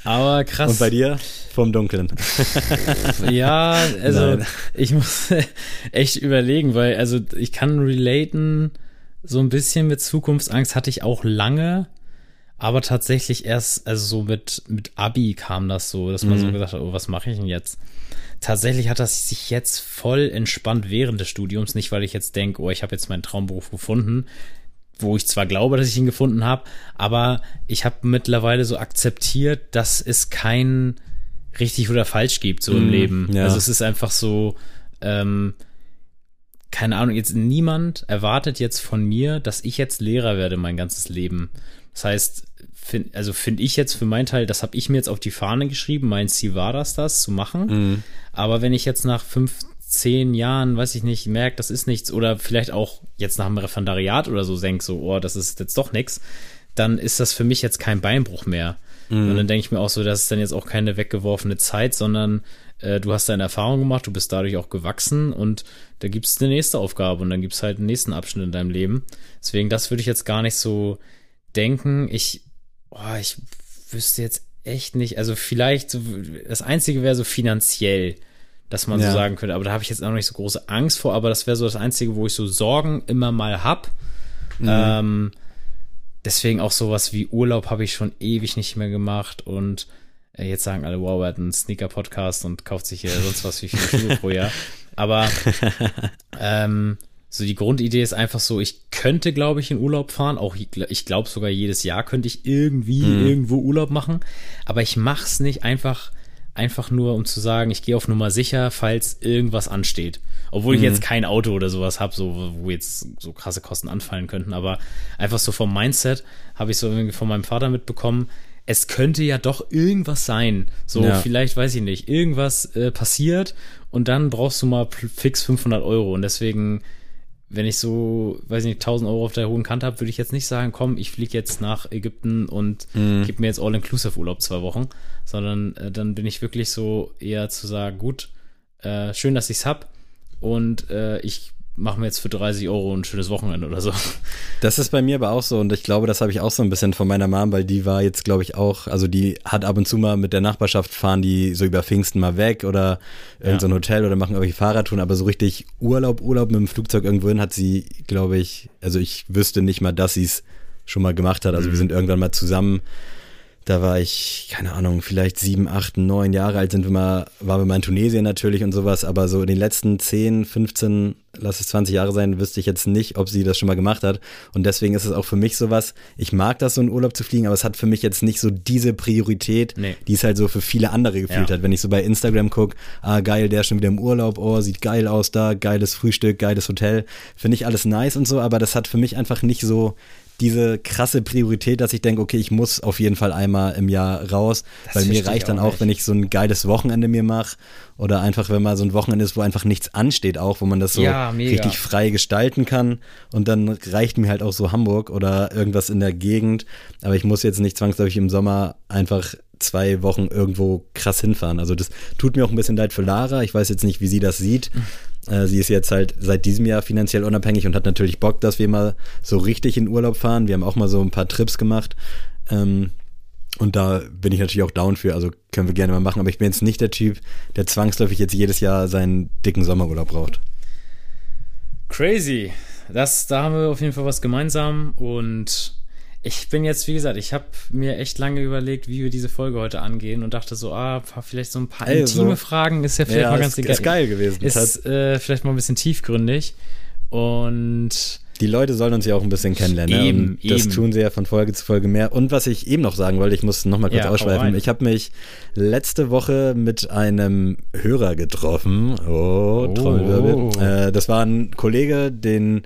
Aber krass. Und bei dir? Vom Dunkeln. ja, also Nein. ich muss echt überlegen, weil also ich kann relaten so ein bisschen mit Zukunftsangst hatte ich auch lange, aber tatsächlich erst also so mit mit Abi kam das so, dass man mhm. so gesagt hat, oh, was mache ich denn jetzt? Tatsächlich hat das sich jetzt voll entspannt während des Studiums. Nicht, weil ich jetzt denke, oh, ich habe jetzt meinen Traumberuf gefunden, wo ich zwar glaube, dass ich ihn gefunden habe, aber ich habe mittlerweile so akzeptiert, dass es kein richtig oder falsch gibt so mm, im Leben. Ja. Also es ist einfach so, ähm, keine Ahnung, jetzt niemand erwartet jetzt von mir, dass ich jetzt Lehrer werde mein ganzes Leben. Das heißt, find, also finde ich jetzt für meinen Teil, das habe ich mir jetzt auf die Fahne geschrieben. Mein Ziel war das, das zu machen. Mhm. Aber wenn ich jetzt nach fünf, zehn Jahren, weiß ich nicht, merke, das ist nichts oder vielleicht auch jetzt nach dem Referendariat oder so denke, so, oh, das ist jetzt doch nichts, dann ist das für mich jetzt kein Beinbruch mehr. Mhm. Und dann denke ich mir auch so, das ist dann jetzt auch keine weggeworfene Zeit, sondern äh, du hast deine Erfahrung gemacht, du bist dadurch auch gewachsen und da gibt es eine nächste Aufgabe und dann gibt es halt einen nächsten Abschnitt in deinem Leben. Deswegen, das würde ich jetzt gar nicht so denken. Ich oh, ich wüsste jetzt echt nicht. Also vielleicht so, das Einzige wäre so finanziell, dass man ja. so sagen könnte. Aber da habe ich jetzt auch nicht so große Angst vor. Aber das wäre so das Einzige, wo ich so Sorgen immer mal hab. Mhm. Ähm, deswegen auch sowas wie Urlaub habe ich schon ewig nicht mehr gemacht und äh, jetzt sagen alle, wow, er hat einen Sneaker-Podcast und kauft sich hier sonst was wie viele Schuhe pro Jahr. Aber ähm, so die Grundidee ist einfach so, ich könnte, glaube ich, in Urlaub fahren. Auch ich glaube sogar jedes Jahr könnte ich irgendwie mhm. irgendwo Urlaub machen. Aber ich mache es nicht einfach, einfach nur, um zu sagen, ich gehe auf Nummer sicher, falls irgendwas ansteht. Obwohl mhm. ich jetzt kein Auto oder sowas habe, so, wo jetzt so krasse Kosten anfallen könnten. Aber einfach so vom Mindset habe ich so irgendwie von meinem Vater mitbekommen, es könnte ja doch irgendwas sein. So, ja. vielleicht, weiß ich nicht, irgendwas äh, passiert und dann brauchst du mal fix 500 Euro. Und deswegen wenn ich so, weiß ich nicht, 1000 Euro auf der hohen Kante habe, würde ich jetzt nicht sagen, komm, ich fliege jetzt nach Ägypten und mhm. gib mir jetzt All-Inclusive-Urlaub zwei Wochen, sondern äh, dann bin ich wirklich so eher zu sagen, gut, äh, schön, dass ich's hab und äh, ich machen wir jetzt für 30 Euro ein schönes Wochenende oder so. Das ist bei mir aber auch so und ich glaube, das habe ich auch so ein bisschen von meiner Mom, weil die war jetzt, glaube ich, auch, also die hat ab und zu mal mit der Nachbarschaft fahren die so über Pfingsten mal weg oder in ja. so ein Hotel oder machen irgendwelche Fahrradtouren, aber so richtig Urlaub, Urlaub mit dem Flugzeug irgendwo hin hat sie, glaube ich, also ich wüsste nicht mal, dass sie es schon mal gemacht hat. Also mhm. wir sind irgendwann mal zusammen da war ich, keine Ahnung, vielleicht sieben, acht, neun Jahre alt sind wir mal, waren wir mal in Tunesien natürlich und sowas, aber so in den letzten zehn, 15, lass es 20 Jahre sein, wüsste ich jetzt nicht, ob sie das schon mal gemacht hat. Und deswegen ist es auch für mich sowas, ich mag das, so in Urlaub zu fliegen, aber es hat für mich jetzt nicht so diese Priorität, nee. die es halt so für viele andere gefühlt ja. hat. Wenn ich so bei Instagram gucke, ah geil, der ist schon wieder im Urlaub, oh, sieht geil aus da, geiles Frühstück, geiles Hotel, finde ich alles nice und so, aber das hat für mich einfach nicht so diese krasse Priorität, dass ich denke, okay, ich muss auf jeden Fall einmal im Jahr raus, das weil mir reicht dann auch, auch wenn ich so ein geiles Wochenende mir mache oder einfach, wenn mal so ein Wochenende ist, wo einfach nichts ansteht, auch wo man das so ja, richtig frei gestalten kann und dann reicht mir halt auch so Hamburg oder irgendwas in der Gegend, aber ich muss jetzt nicht zwangsläufig im Sommer einfach zwei Wochen irgendwo krass hinfahren. Also das tut mir auch ein bisschen leid für Lara. Ich weiß jetzt nicht, wie sie das sieht. Äh, sie ist jetzt halt seit diesem Jahr finanziell unabhängig und hat natürlich Bock, dass wir mal so richtig in Urlaub fahren. Wir haben auch mal so ein paar Trips gemacht. Ähm, und da bin ich natürlich auch down für, also können wir gerne mal machen. Aber ich bin jetzt nicht der Typ, der zwangsläufig jetzt jedes Jahr seinen dicken Sommerurlaub braucht. Crazy. Das, da haben wir auf jeden Fall was gemeinsam und ich bin jetzt, wie gesagt, ich habe mir echt lange überlegt, wie wir diese Folge heute angehen und dachte so, ah, vielleicht so ein paar also, intime Fragen ist ja vielleicht ja, mal ganz ist, ist geil gewesen. Ist äh, vielleicht mal ein bisschen tiefgründig und die Leute sollen uns ja auch ein bisschen kennenlernen. Eben, ne? Das eben. tun sie ja von Folge zu Folge mehr. Und was ich eben noch sagen wollte, ich muss noch mal kurz ja, ausschweifen. Ich habe mich letzte Woche mit einem Hörer getroffen. Oh, Trommelwirbel. Oh. Äh, das war ein Kollege, den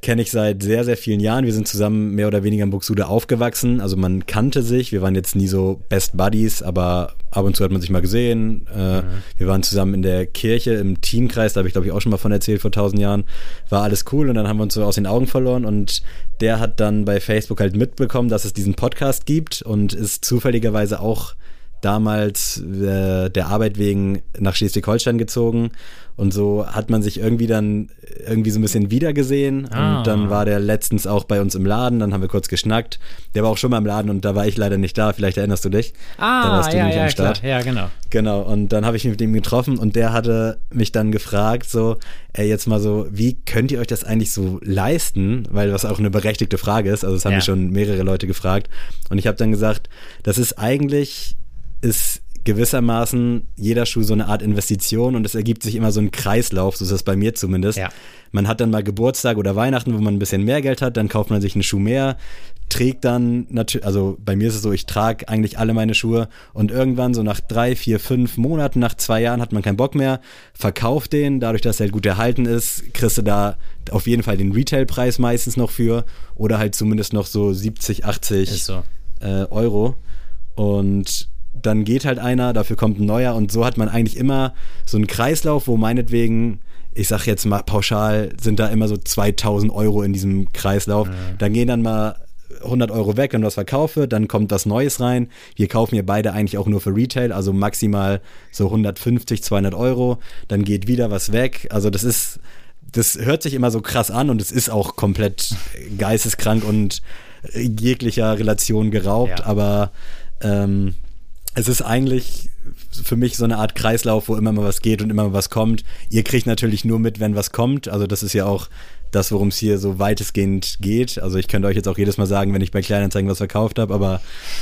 kenne ich seit sehr, sehr vielen Jahren. Wir sind zusammen mehr oder weniger in Buxude aufgewachsen. Also man kannte sich. Wir waren jetzt nie so Best Buddies, aber ab und zu hat man sich mal gesehen. Äh, mhm. Wir waren zusammen in der Kirche im Teamkreis. Da habe ich, glaube ich, auch schon mal von erzählt vor tausend Jahren. War alles cool und dann haben wir uns so aus den Augen verloren. Und der hat dann bei Facebook halt mitbekommen, dass es diesen Podcast gibt und ist zufälligerweise auch damals äh, der Arbeit wegen nach Schleswig-Holstein gezogen und so hat man sich irgendwie dann irgendwie so ein bisschen wiedergesehen ah. und dann war der letztens auch bei uns im Laden, dann haben wir kurz geschnackt. Der war auch schon mal im Laden und da war ich leider nicht da, vielleicht erinnerst du dich. Ah, da warst du ja, nicht ja, am Start. Klar. Ja, genau. Genau, und dann habe ich mich mit ihm getroffen und der hatte mich dann gefragt so, ey, jetzt mal so, wie könnt ihr euch das eigentlich so leisten? Weil das auch eine berechtigte Frage ist, also das haben ja. schon mehrere Leute gefragt und ich habe dann gesagt, das ist eigentlich ist gewissermaßen jeder Schuh so eine Art Investition und es ergibt sich immer so ein Kreislauf, so ist das bei mir zumindest. Ja. Man hat dann mal Geburtstag oder Weihnachten, wo man ein bisschen mehr Geld hat, dann kauft man sich einen Schuh mehr, trägt dann natürlich, also bei mir ist es so, ich trage eigentlich alle meine Schuhe und irgendwann so nach drei, vier, fünf Monaten, nach zwei Jahren hat man keinen Bock mehr, verkauft den, dadurch, dass er halt gut erhalten ist, kriegst du da auf jeden Fall den Retailpreis meistens noch für oder halt zumindest noch so 70, 80 so. äh, Euro und dann geht halt einer, dafür kommt ein neuer und so hat man eigentlich immer so einen Kreislauf, wo meinetwegen, ich sag jetzt mal pauschal, sind da immer so 2000 Euro in diesem Kreislauf. Mhm. Dann gehen dann mal 100 Euro weg, wenn was verkaufe, dann kommt was Neues rein. Wir kaufen ja beide eigentlich auch nur für Retail, also maximal so 150, 200 Euro. Dann geht wieder was weg. Also das ist, das hört sich immer so krass an und es ist auch komplett geisteskrank und jeglicher Relation geraubt, ja. aber ähm, es ist eigentlich für mich so eine Art Kreislauf, wo immer mal was geht und immer mal was kommt. Ihr kriegt natürlich nur mit, wenn was kommt. Also das ist ja auch das, worum es hier so weitestgehend geht. Also ich könnte euch jetzt auch jedes Mal sagen, wenn ich bei Kleinanzeigen was verkauft habe, aber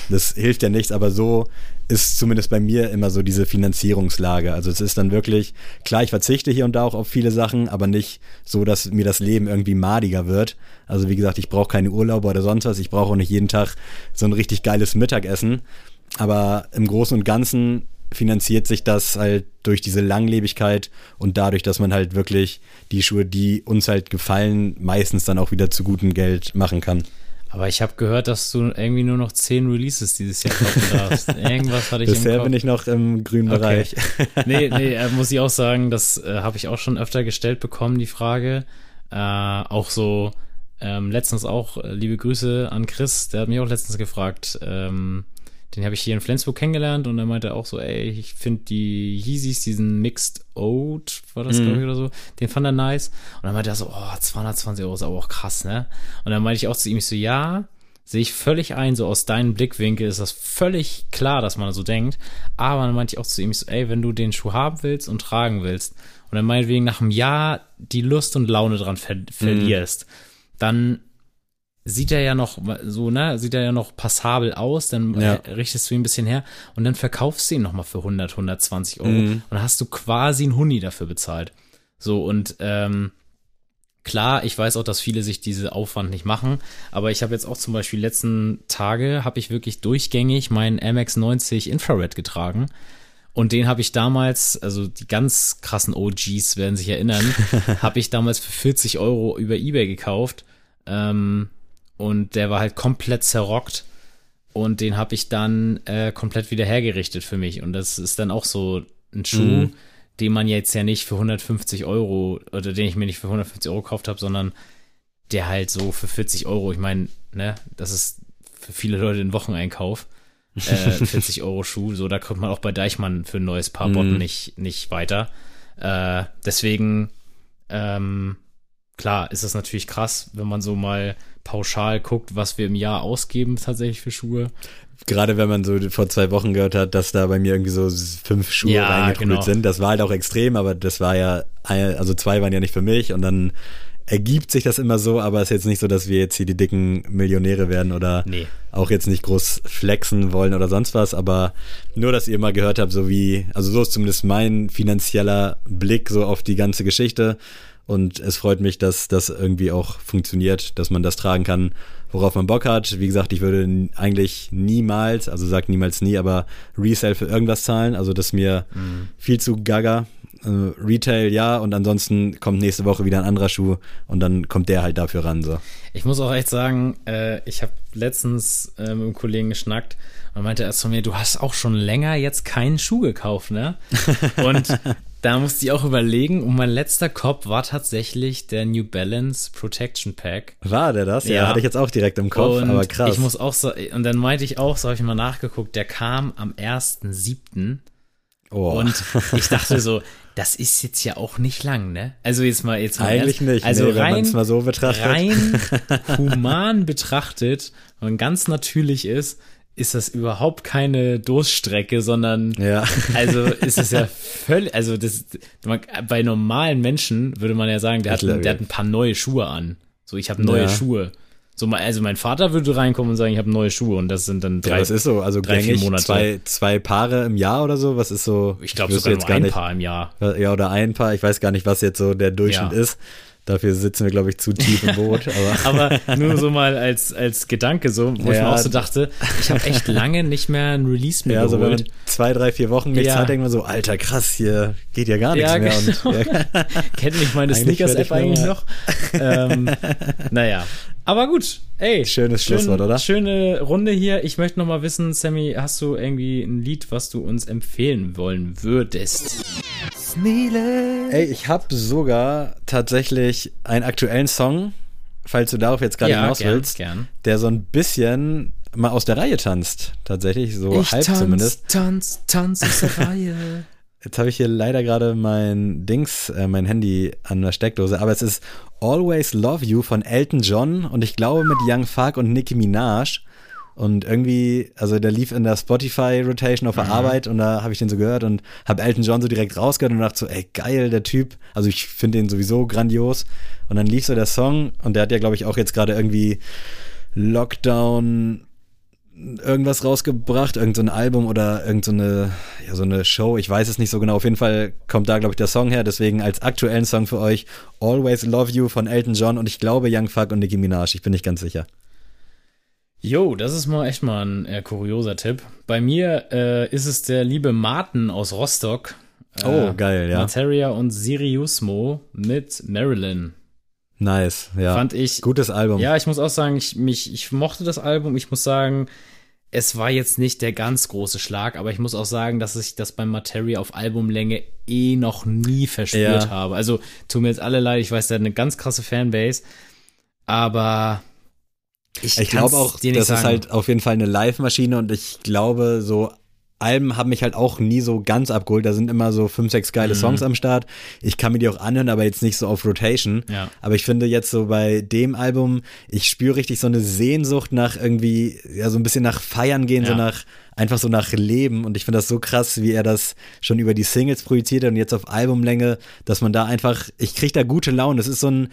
das hilft ja nichts. Aber so ist zumindest bei mir immer so diese Finanzierungslage. Also es ist dann wirklich, klar, ich verzichte hier und da auch auf viele Sachen, aber nicht so, dass mir das Leben irgendwie madiger wird. Also wie gesagt, ich brauche keine Urlaube oder sonst was. Ich brauche auch nicht jeden Tag so ein richtig geiles Mittagessen. Aber im Großen und Ganzen finanziert sich das halt durch diese Langlebigkeit und dadurch, dass man halt wirklich die Schuhe, die uns halt gefallen, meistens dann auch wieder zu gutem Geld machen kann. Aber ich habe gehört, dass du irgendwie nur noch zehn Releases dieses Jahr kaufen darfst. Irgendwas hatte ich Bisher im Kopf. bin ich noch im grünen okay. Bereich. nee, nee, äh, muss ich auch sagen, das äh, habe ich auch schon öfter gestellt bekommen, die Frage. Äh, auch so, ähm, letztens auch, äh, liebe Grüße an Chris, der hat mich auch letztens gefragt, ähm, den habe ich hier in Flensburg kennengelernt und er meinte auch so, ey, ich finde die Yeezys, diesen Mixed Oat, war das, mhm. glaube ich, oder so, den fand er nice. Und dann meinte er so, oh, 220 Euro ist aber auch krass, ne? Und dann meinte ich auch zu ihm, ich so, ja, sehe ich völlig ein, so aus deinem Blickwinkel ist das völlig klar, dass man so denkt. Aber dann meinte ich auch zu ihm, ich so, ey, wenn du den Schuh haben willst und tragen willst und dann meinetwegen nach einem Jahr die Lust und Laune dran ver verlierst, mhm. dann sieht er ja noch so, ne, sieht er ja noch passabel aus, dann ja. richtest du ihn ein bisschen her und dann verkaufst du ihn nochmal für 100, 120 Euro mhm. und dann hast du quasi einen Huni dafür bezahlt. So und ähm, klar, ich weiß auch, dass viele sich diese Aufwand nicht machen, aber ich habe jetzt auch zum Beispiel letzten Tage habe ich wirklich durchgängig meinen MX90 Infrared getragen. Und den habe ich damals, also die ganz krassen OGs werden sich erinnern, habe ich damals für 40 Euro über Ebay gekauft. Ähm, und der war halt komplett zerrockt und den habe ich dann äh, komplett wieder hergerichtet für mich und das ist dann auch so ein Schuh, mhm. den man jetzt ja nicht für 150 Euro oder den ich mir nicht für 150 Euro gekauft habe, sondern der halt so für 40 Euro, ich meine, ne, das ist für viele Leute ein Wocheneinkauf. äh, 40 Euro Schuh. So, da kommt man auch bei Deichmann für ein neues Paar Botten Mhm. nicht, nicht weiter. Äh, deswegen, ähm, klar, ist das natürlich krass, wenn man so mal pauschal guckt, was wir im Jahr ausgeben tatsächlich für Schuhe. Gerade wenn man so vor zwei Wochen gehört hat, dass da bei mir irgendwie so fünf Schuhe Ja, reingetrudelt genau. sind. Das war halt auch extrem, aber das war ja, also zwei waren ja nicht für mich und dann ergibt sich das immer so, aber es ist jetzt nicht so, dass wir jetzt hier die dicken Millionäre werden oder Nee. auch jetzt nicht groß flexen wollen oder sonst was, aber nur, dass ihr mal gehört habt, so wie, also so ist zumindest mein finanzieller Blick so auf die ganze Geschichte und es freut mich, dass das irgendwie auch funktioniert, dass man das tragen kann, worauf man Bock hat. Wie gesagt, ich würde eigentlich niemals, also sag niemals nie, aber Resale für irgendwas zahlen, also das ist mir viel zu gaga. Äh, Retail ja und ansonsten kommt nächste Woche wieder ein anderer Schuh und dann kommt der halt dafür ran so. Ich muss auch echt sagen, äh, ich habe letztens äh, mit einem Kollegen geschnackt und meinte er zu mir, du hast auch schon länger jetzt keinen Schuh gekauft, ne? Und da musste ich auch überlegen und mein letzter Kopf war tatsächlich der New Balance Protection Pack. War der das? Ja, Ja. hatte ich jetzt auch direkt im Kopf, und aber krass. ich muss auch so, und dann meinte ich auch, so habe ich mal nachgeguckt, der kam am 1.7. oh. Und ich dachte so, das ist jetzt ja auch nicht lang, ne? Also jetzt mal jetzt mal Eigentlich ernst. nicht, Also nee, wenn man rein, es mal so betrachtet. rein human betrachtet und ganz natürlich ist, ist das überhaupt keine Durststrecke, sondern Ja. also ist es ja völlig, also das man, bei normalen Menschen würde man ja sagen, der hat, glaube, der ja. hat ein paar neue Schuhe an. So, ich habe neue Ja. Schuhe. So, also mein Vater würde reinkommen und sagen, ich habe neue Schuhe und das sind dann Ja, drei. was ist so? Also drei, vier Monate. zwei, zwei Paare im Jahr oder so? Was ist so? ich glaube sogar nur ein nicht. Paar im Jahr. Ja, oder ein Paar. Ich weiß gar nicht, was jetzt so der Durchschnitt Ja. ist. Dafür sitzen wir, glaube ich, zu tief im Boot. Aber Aber nur so mal als, als Gedanke, so, wo ich Ja. mir auch so dachte, ich habe echt lange nicht mehr ein Release mehr ja, so wenn man zwei, drei, vier Wochen nichts Ja. hat, denkt man so, alter, krass, hier geht ja gar nichts Ja, mehr. genau. Und, ja, Kennt mich meine Sneakers-App ich eigentlich noch? ähm, naja. Aber gut, ey. Schönes Schlusswort, oder? Schöne Runde hier. Ich möchte noch mal wissen, Sammy, hast du irgendwie ein Lied, was du uns empfehlen wollen würdest? Ey, ich habe sogar tatsächlich einen aktuellen Song, falls du darauf jetzt gerade hinaus gern, willst, gern. der so ein bisschen mal aus der Reihe tanzt. Tatsächlich, so halb zumindest. tanz, tanz aus der Reihe. Jetzt habe ich hier leider gerade mein Dings, äh, mein Handy an der Steckdose, aber es ist Always Love You von Elton John und ich glaube mit Young Fark und Nicki Minaj. Und irgendwie, also der lief in der Spotify-Rotation auf der Arbeit und da habe ich den so gehört und habe Elton John so direkt rausgehört und dachte so, ey, geil, der Typ. Also ich finde den sowieso grandios. Und dann lief so der Song und der hat ja, glaube ich, auch jetzt gerade irgendwie Lockdown irgendwas rausgebracht, irgend so ein Album oder irgend so eine, ja, so eine Show, ich weiß es nicht so genau. Auf jeden Fall kommt da, glaube ich, der Song her. Deswegen als aktuellen Song für euch Always Love You von Elton John und ich glaube Young Fuck und Nicki Minaj. Ich bin nicht ganz sicher. Jo, das ist mal echt mal ein äh, kurioser Tipp. Bei mir äh, ist es der liebe Martin aus Rostock. Äh, Oh, geil, ja. Materia und Siriusmo mit Marilyn. Nice, ja. Fand ich. Gutes Album. Ja, ich muss auch sagen, ich, mich, ich mochte das Album. Ich muss sagen, es war jetzt nicht der ganz große Schlag, aber ich muss auch sagen, dass ich das beim Materia auf Albumlänge eh noch nie verspürt Ja. habe. Also, tut mir jetzt alle leid, ich weiß, der hat eine ganz krasse Fanbase, aber ich, Ich glaube auch, das ist sagen. halt auf jeden Fall eine Live-Maschine und ich glaube, so Alben haben mich halt auch nie so ganz abgeholt. Da sind immer so fünf, sechs Mhm. geile Songs am Start. Ich kann mir die auch anhören, aber jetzt nicht so auf Rotation. Ja. Aber ich finde jetzt so bei dem Album, ich spüre richtig so eine Sehnsucht nach irgendwie, ja, so ein bisschen nach Feiern gehen, so Ja. nach, einfach so nach Leben. Und ich finde das so krass, wie er das schon über die Singles projiziert hat und jetzt auf Albumlänge, dass man da einfach, ich kriege da gute Laune. Das ist so ein,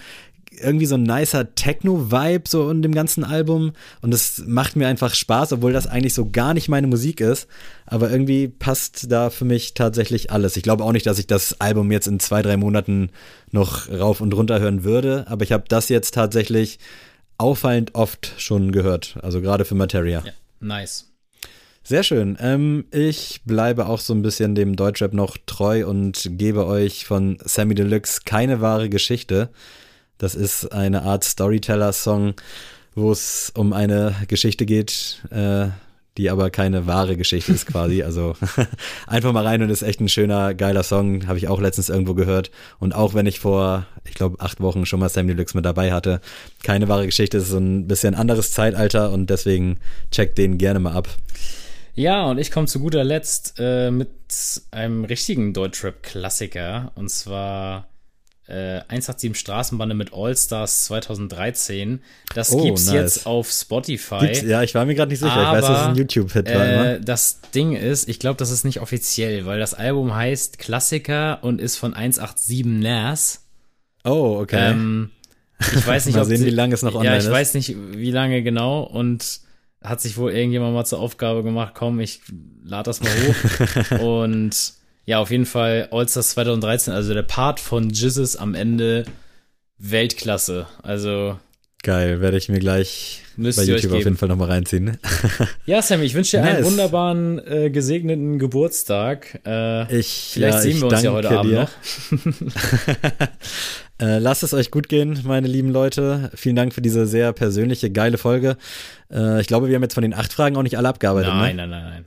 irgendwie so ein nicer Techno-Vibe so in dem ganzen Album und es macht mir einfach Spaß, obwohl das eigentlich so gar nicht meine Musik ist, aber irgendwie passt da für mich tatsächlich alles. Ich glaube auch nicht, dass ich das Album jetzt in zwei, drei Monaten noch rauf und runter hören würde, aber ich habe das jetzt tatsächlich auffallend oft schon gehört, also gerade für Materia. Ja, nice. Sehr schön. Ähm, ich bleibe auch so ein bisschen dem Deutschrap noch treu und gebe euch von Sammy Deluxe keine wahre Geschichte. Das ist eine Art Storyteller-Song, wo es um eine Geschichte geht, äh, die aber keine wahre Geschichte ist quasi. Also einfach mal rein und ist echt ein schöner, geiler Song. Habe ich auch letztens irgendwo gehört. Und auch wenn ich vor, ich glaube, acht Wochen schon mal Sam Deluxe mit dabei hatte, keine wahre Geschichte ist so ein bisschen anderes Zeitalter und deswegen checkt den gerne mal ab. Ja, und ich komme zu guter Letzt äh, mit einem richtigen Deutschrap-Klassiker. Und zwar äh, 187 Straßenbande mit All Stars 2013. Das Oh, gibt's nice. jetzt auf Spotify. Gibt's, ja, ich war mir gerade nicht sicher. ich weiß, dass es ein Aber, YouTube-Hit war. Äh, immer. das Ding ist, ich glaube, das ist nicht offiziell, weil das Album heißt Klassiker und ist von 187 Nas. Oh, okay. Ähm, ich weiß nicht, Mal ob sehen, sie- wie lange es noch online Ja, ich ist. weiß nicht, wie lange genau und hat sich wohl irgendjemand mal zur Aufgabe gemacht, komm, ich lade das mal hoch. und ja, auf jeden Fall Allstars 2013, also der Part von Jizzes am Ende Weltklasse. Also Geil, werde ich mir gleich bei YouTube auf jeden Fall nochmal reinziehen. ja, Sam, ich wünsche dir einen Nice. wunderbaren, äh, gesegneten Geburtstag. Äh, Ich, vielleicht ja, sehen wir uns ja heute Abend dir. noch. Äh, lasst es euch gut gehen, meine lieben Leute. Vielen Dank für diese sehr persönliche, geile Folge. Äh, ich glaube, wir haben jetzt von den acht Fragen auch nicht alle abgearbeitet. Nein, Ne? nein, nein, nein.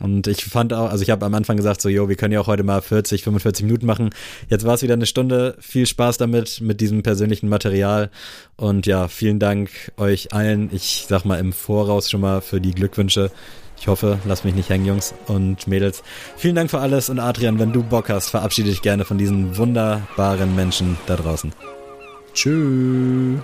Und ich fand auch, also ich habe am Anfang gesagt, so, yo, wir können ja auch heute mal 40, 45 Minuten machen. Jetzt war es wieder eine Stunde. Viel Spaß damit, mit diesem persönlichen Material. Und ja, vielen Dank euch allen. Ich sag mal im Voraus schon mal für die Glückwünsche. Ich hoffe, lasst mich nicht hängen, Jungs und Mädels. Vielen Dank für alles. Und Adrian, wenn du Bock hast, verabschiede dich gerne von diesen wunderbaren Menschen da draußen. Tschüss.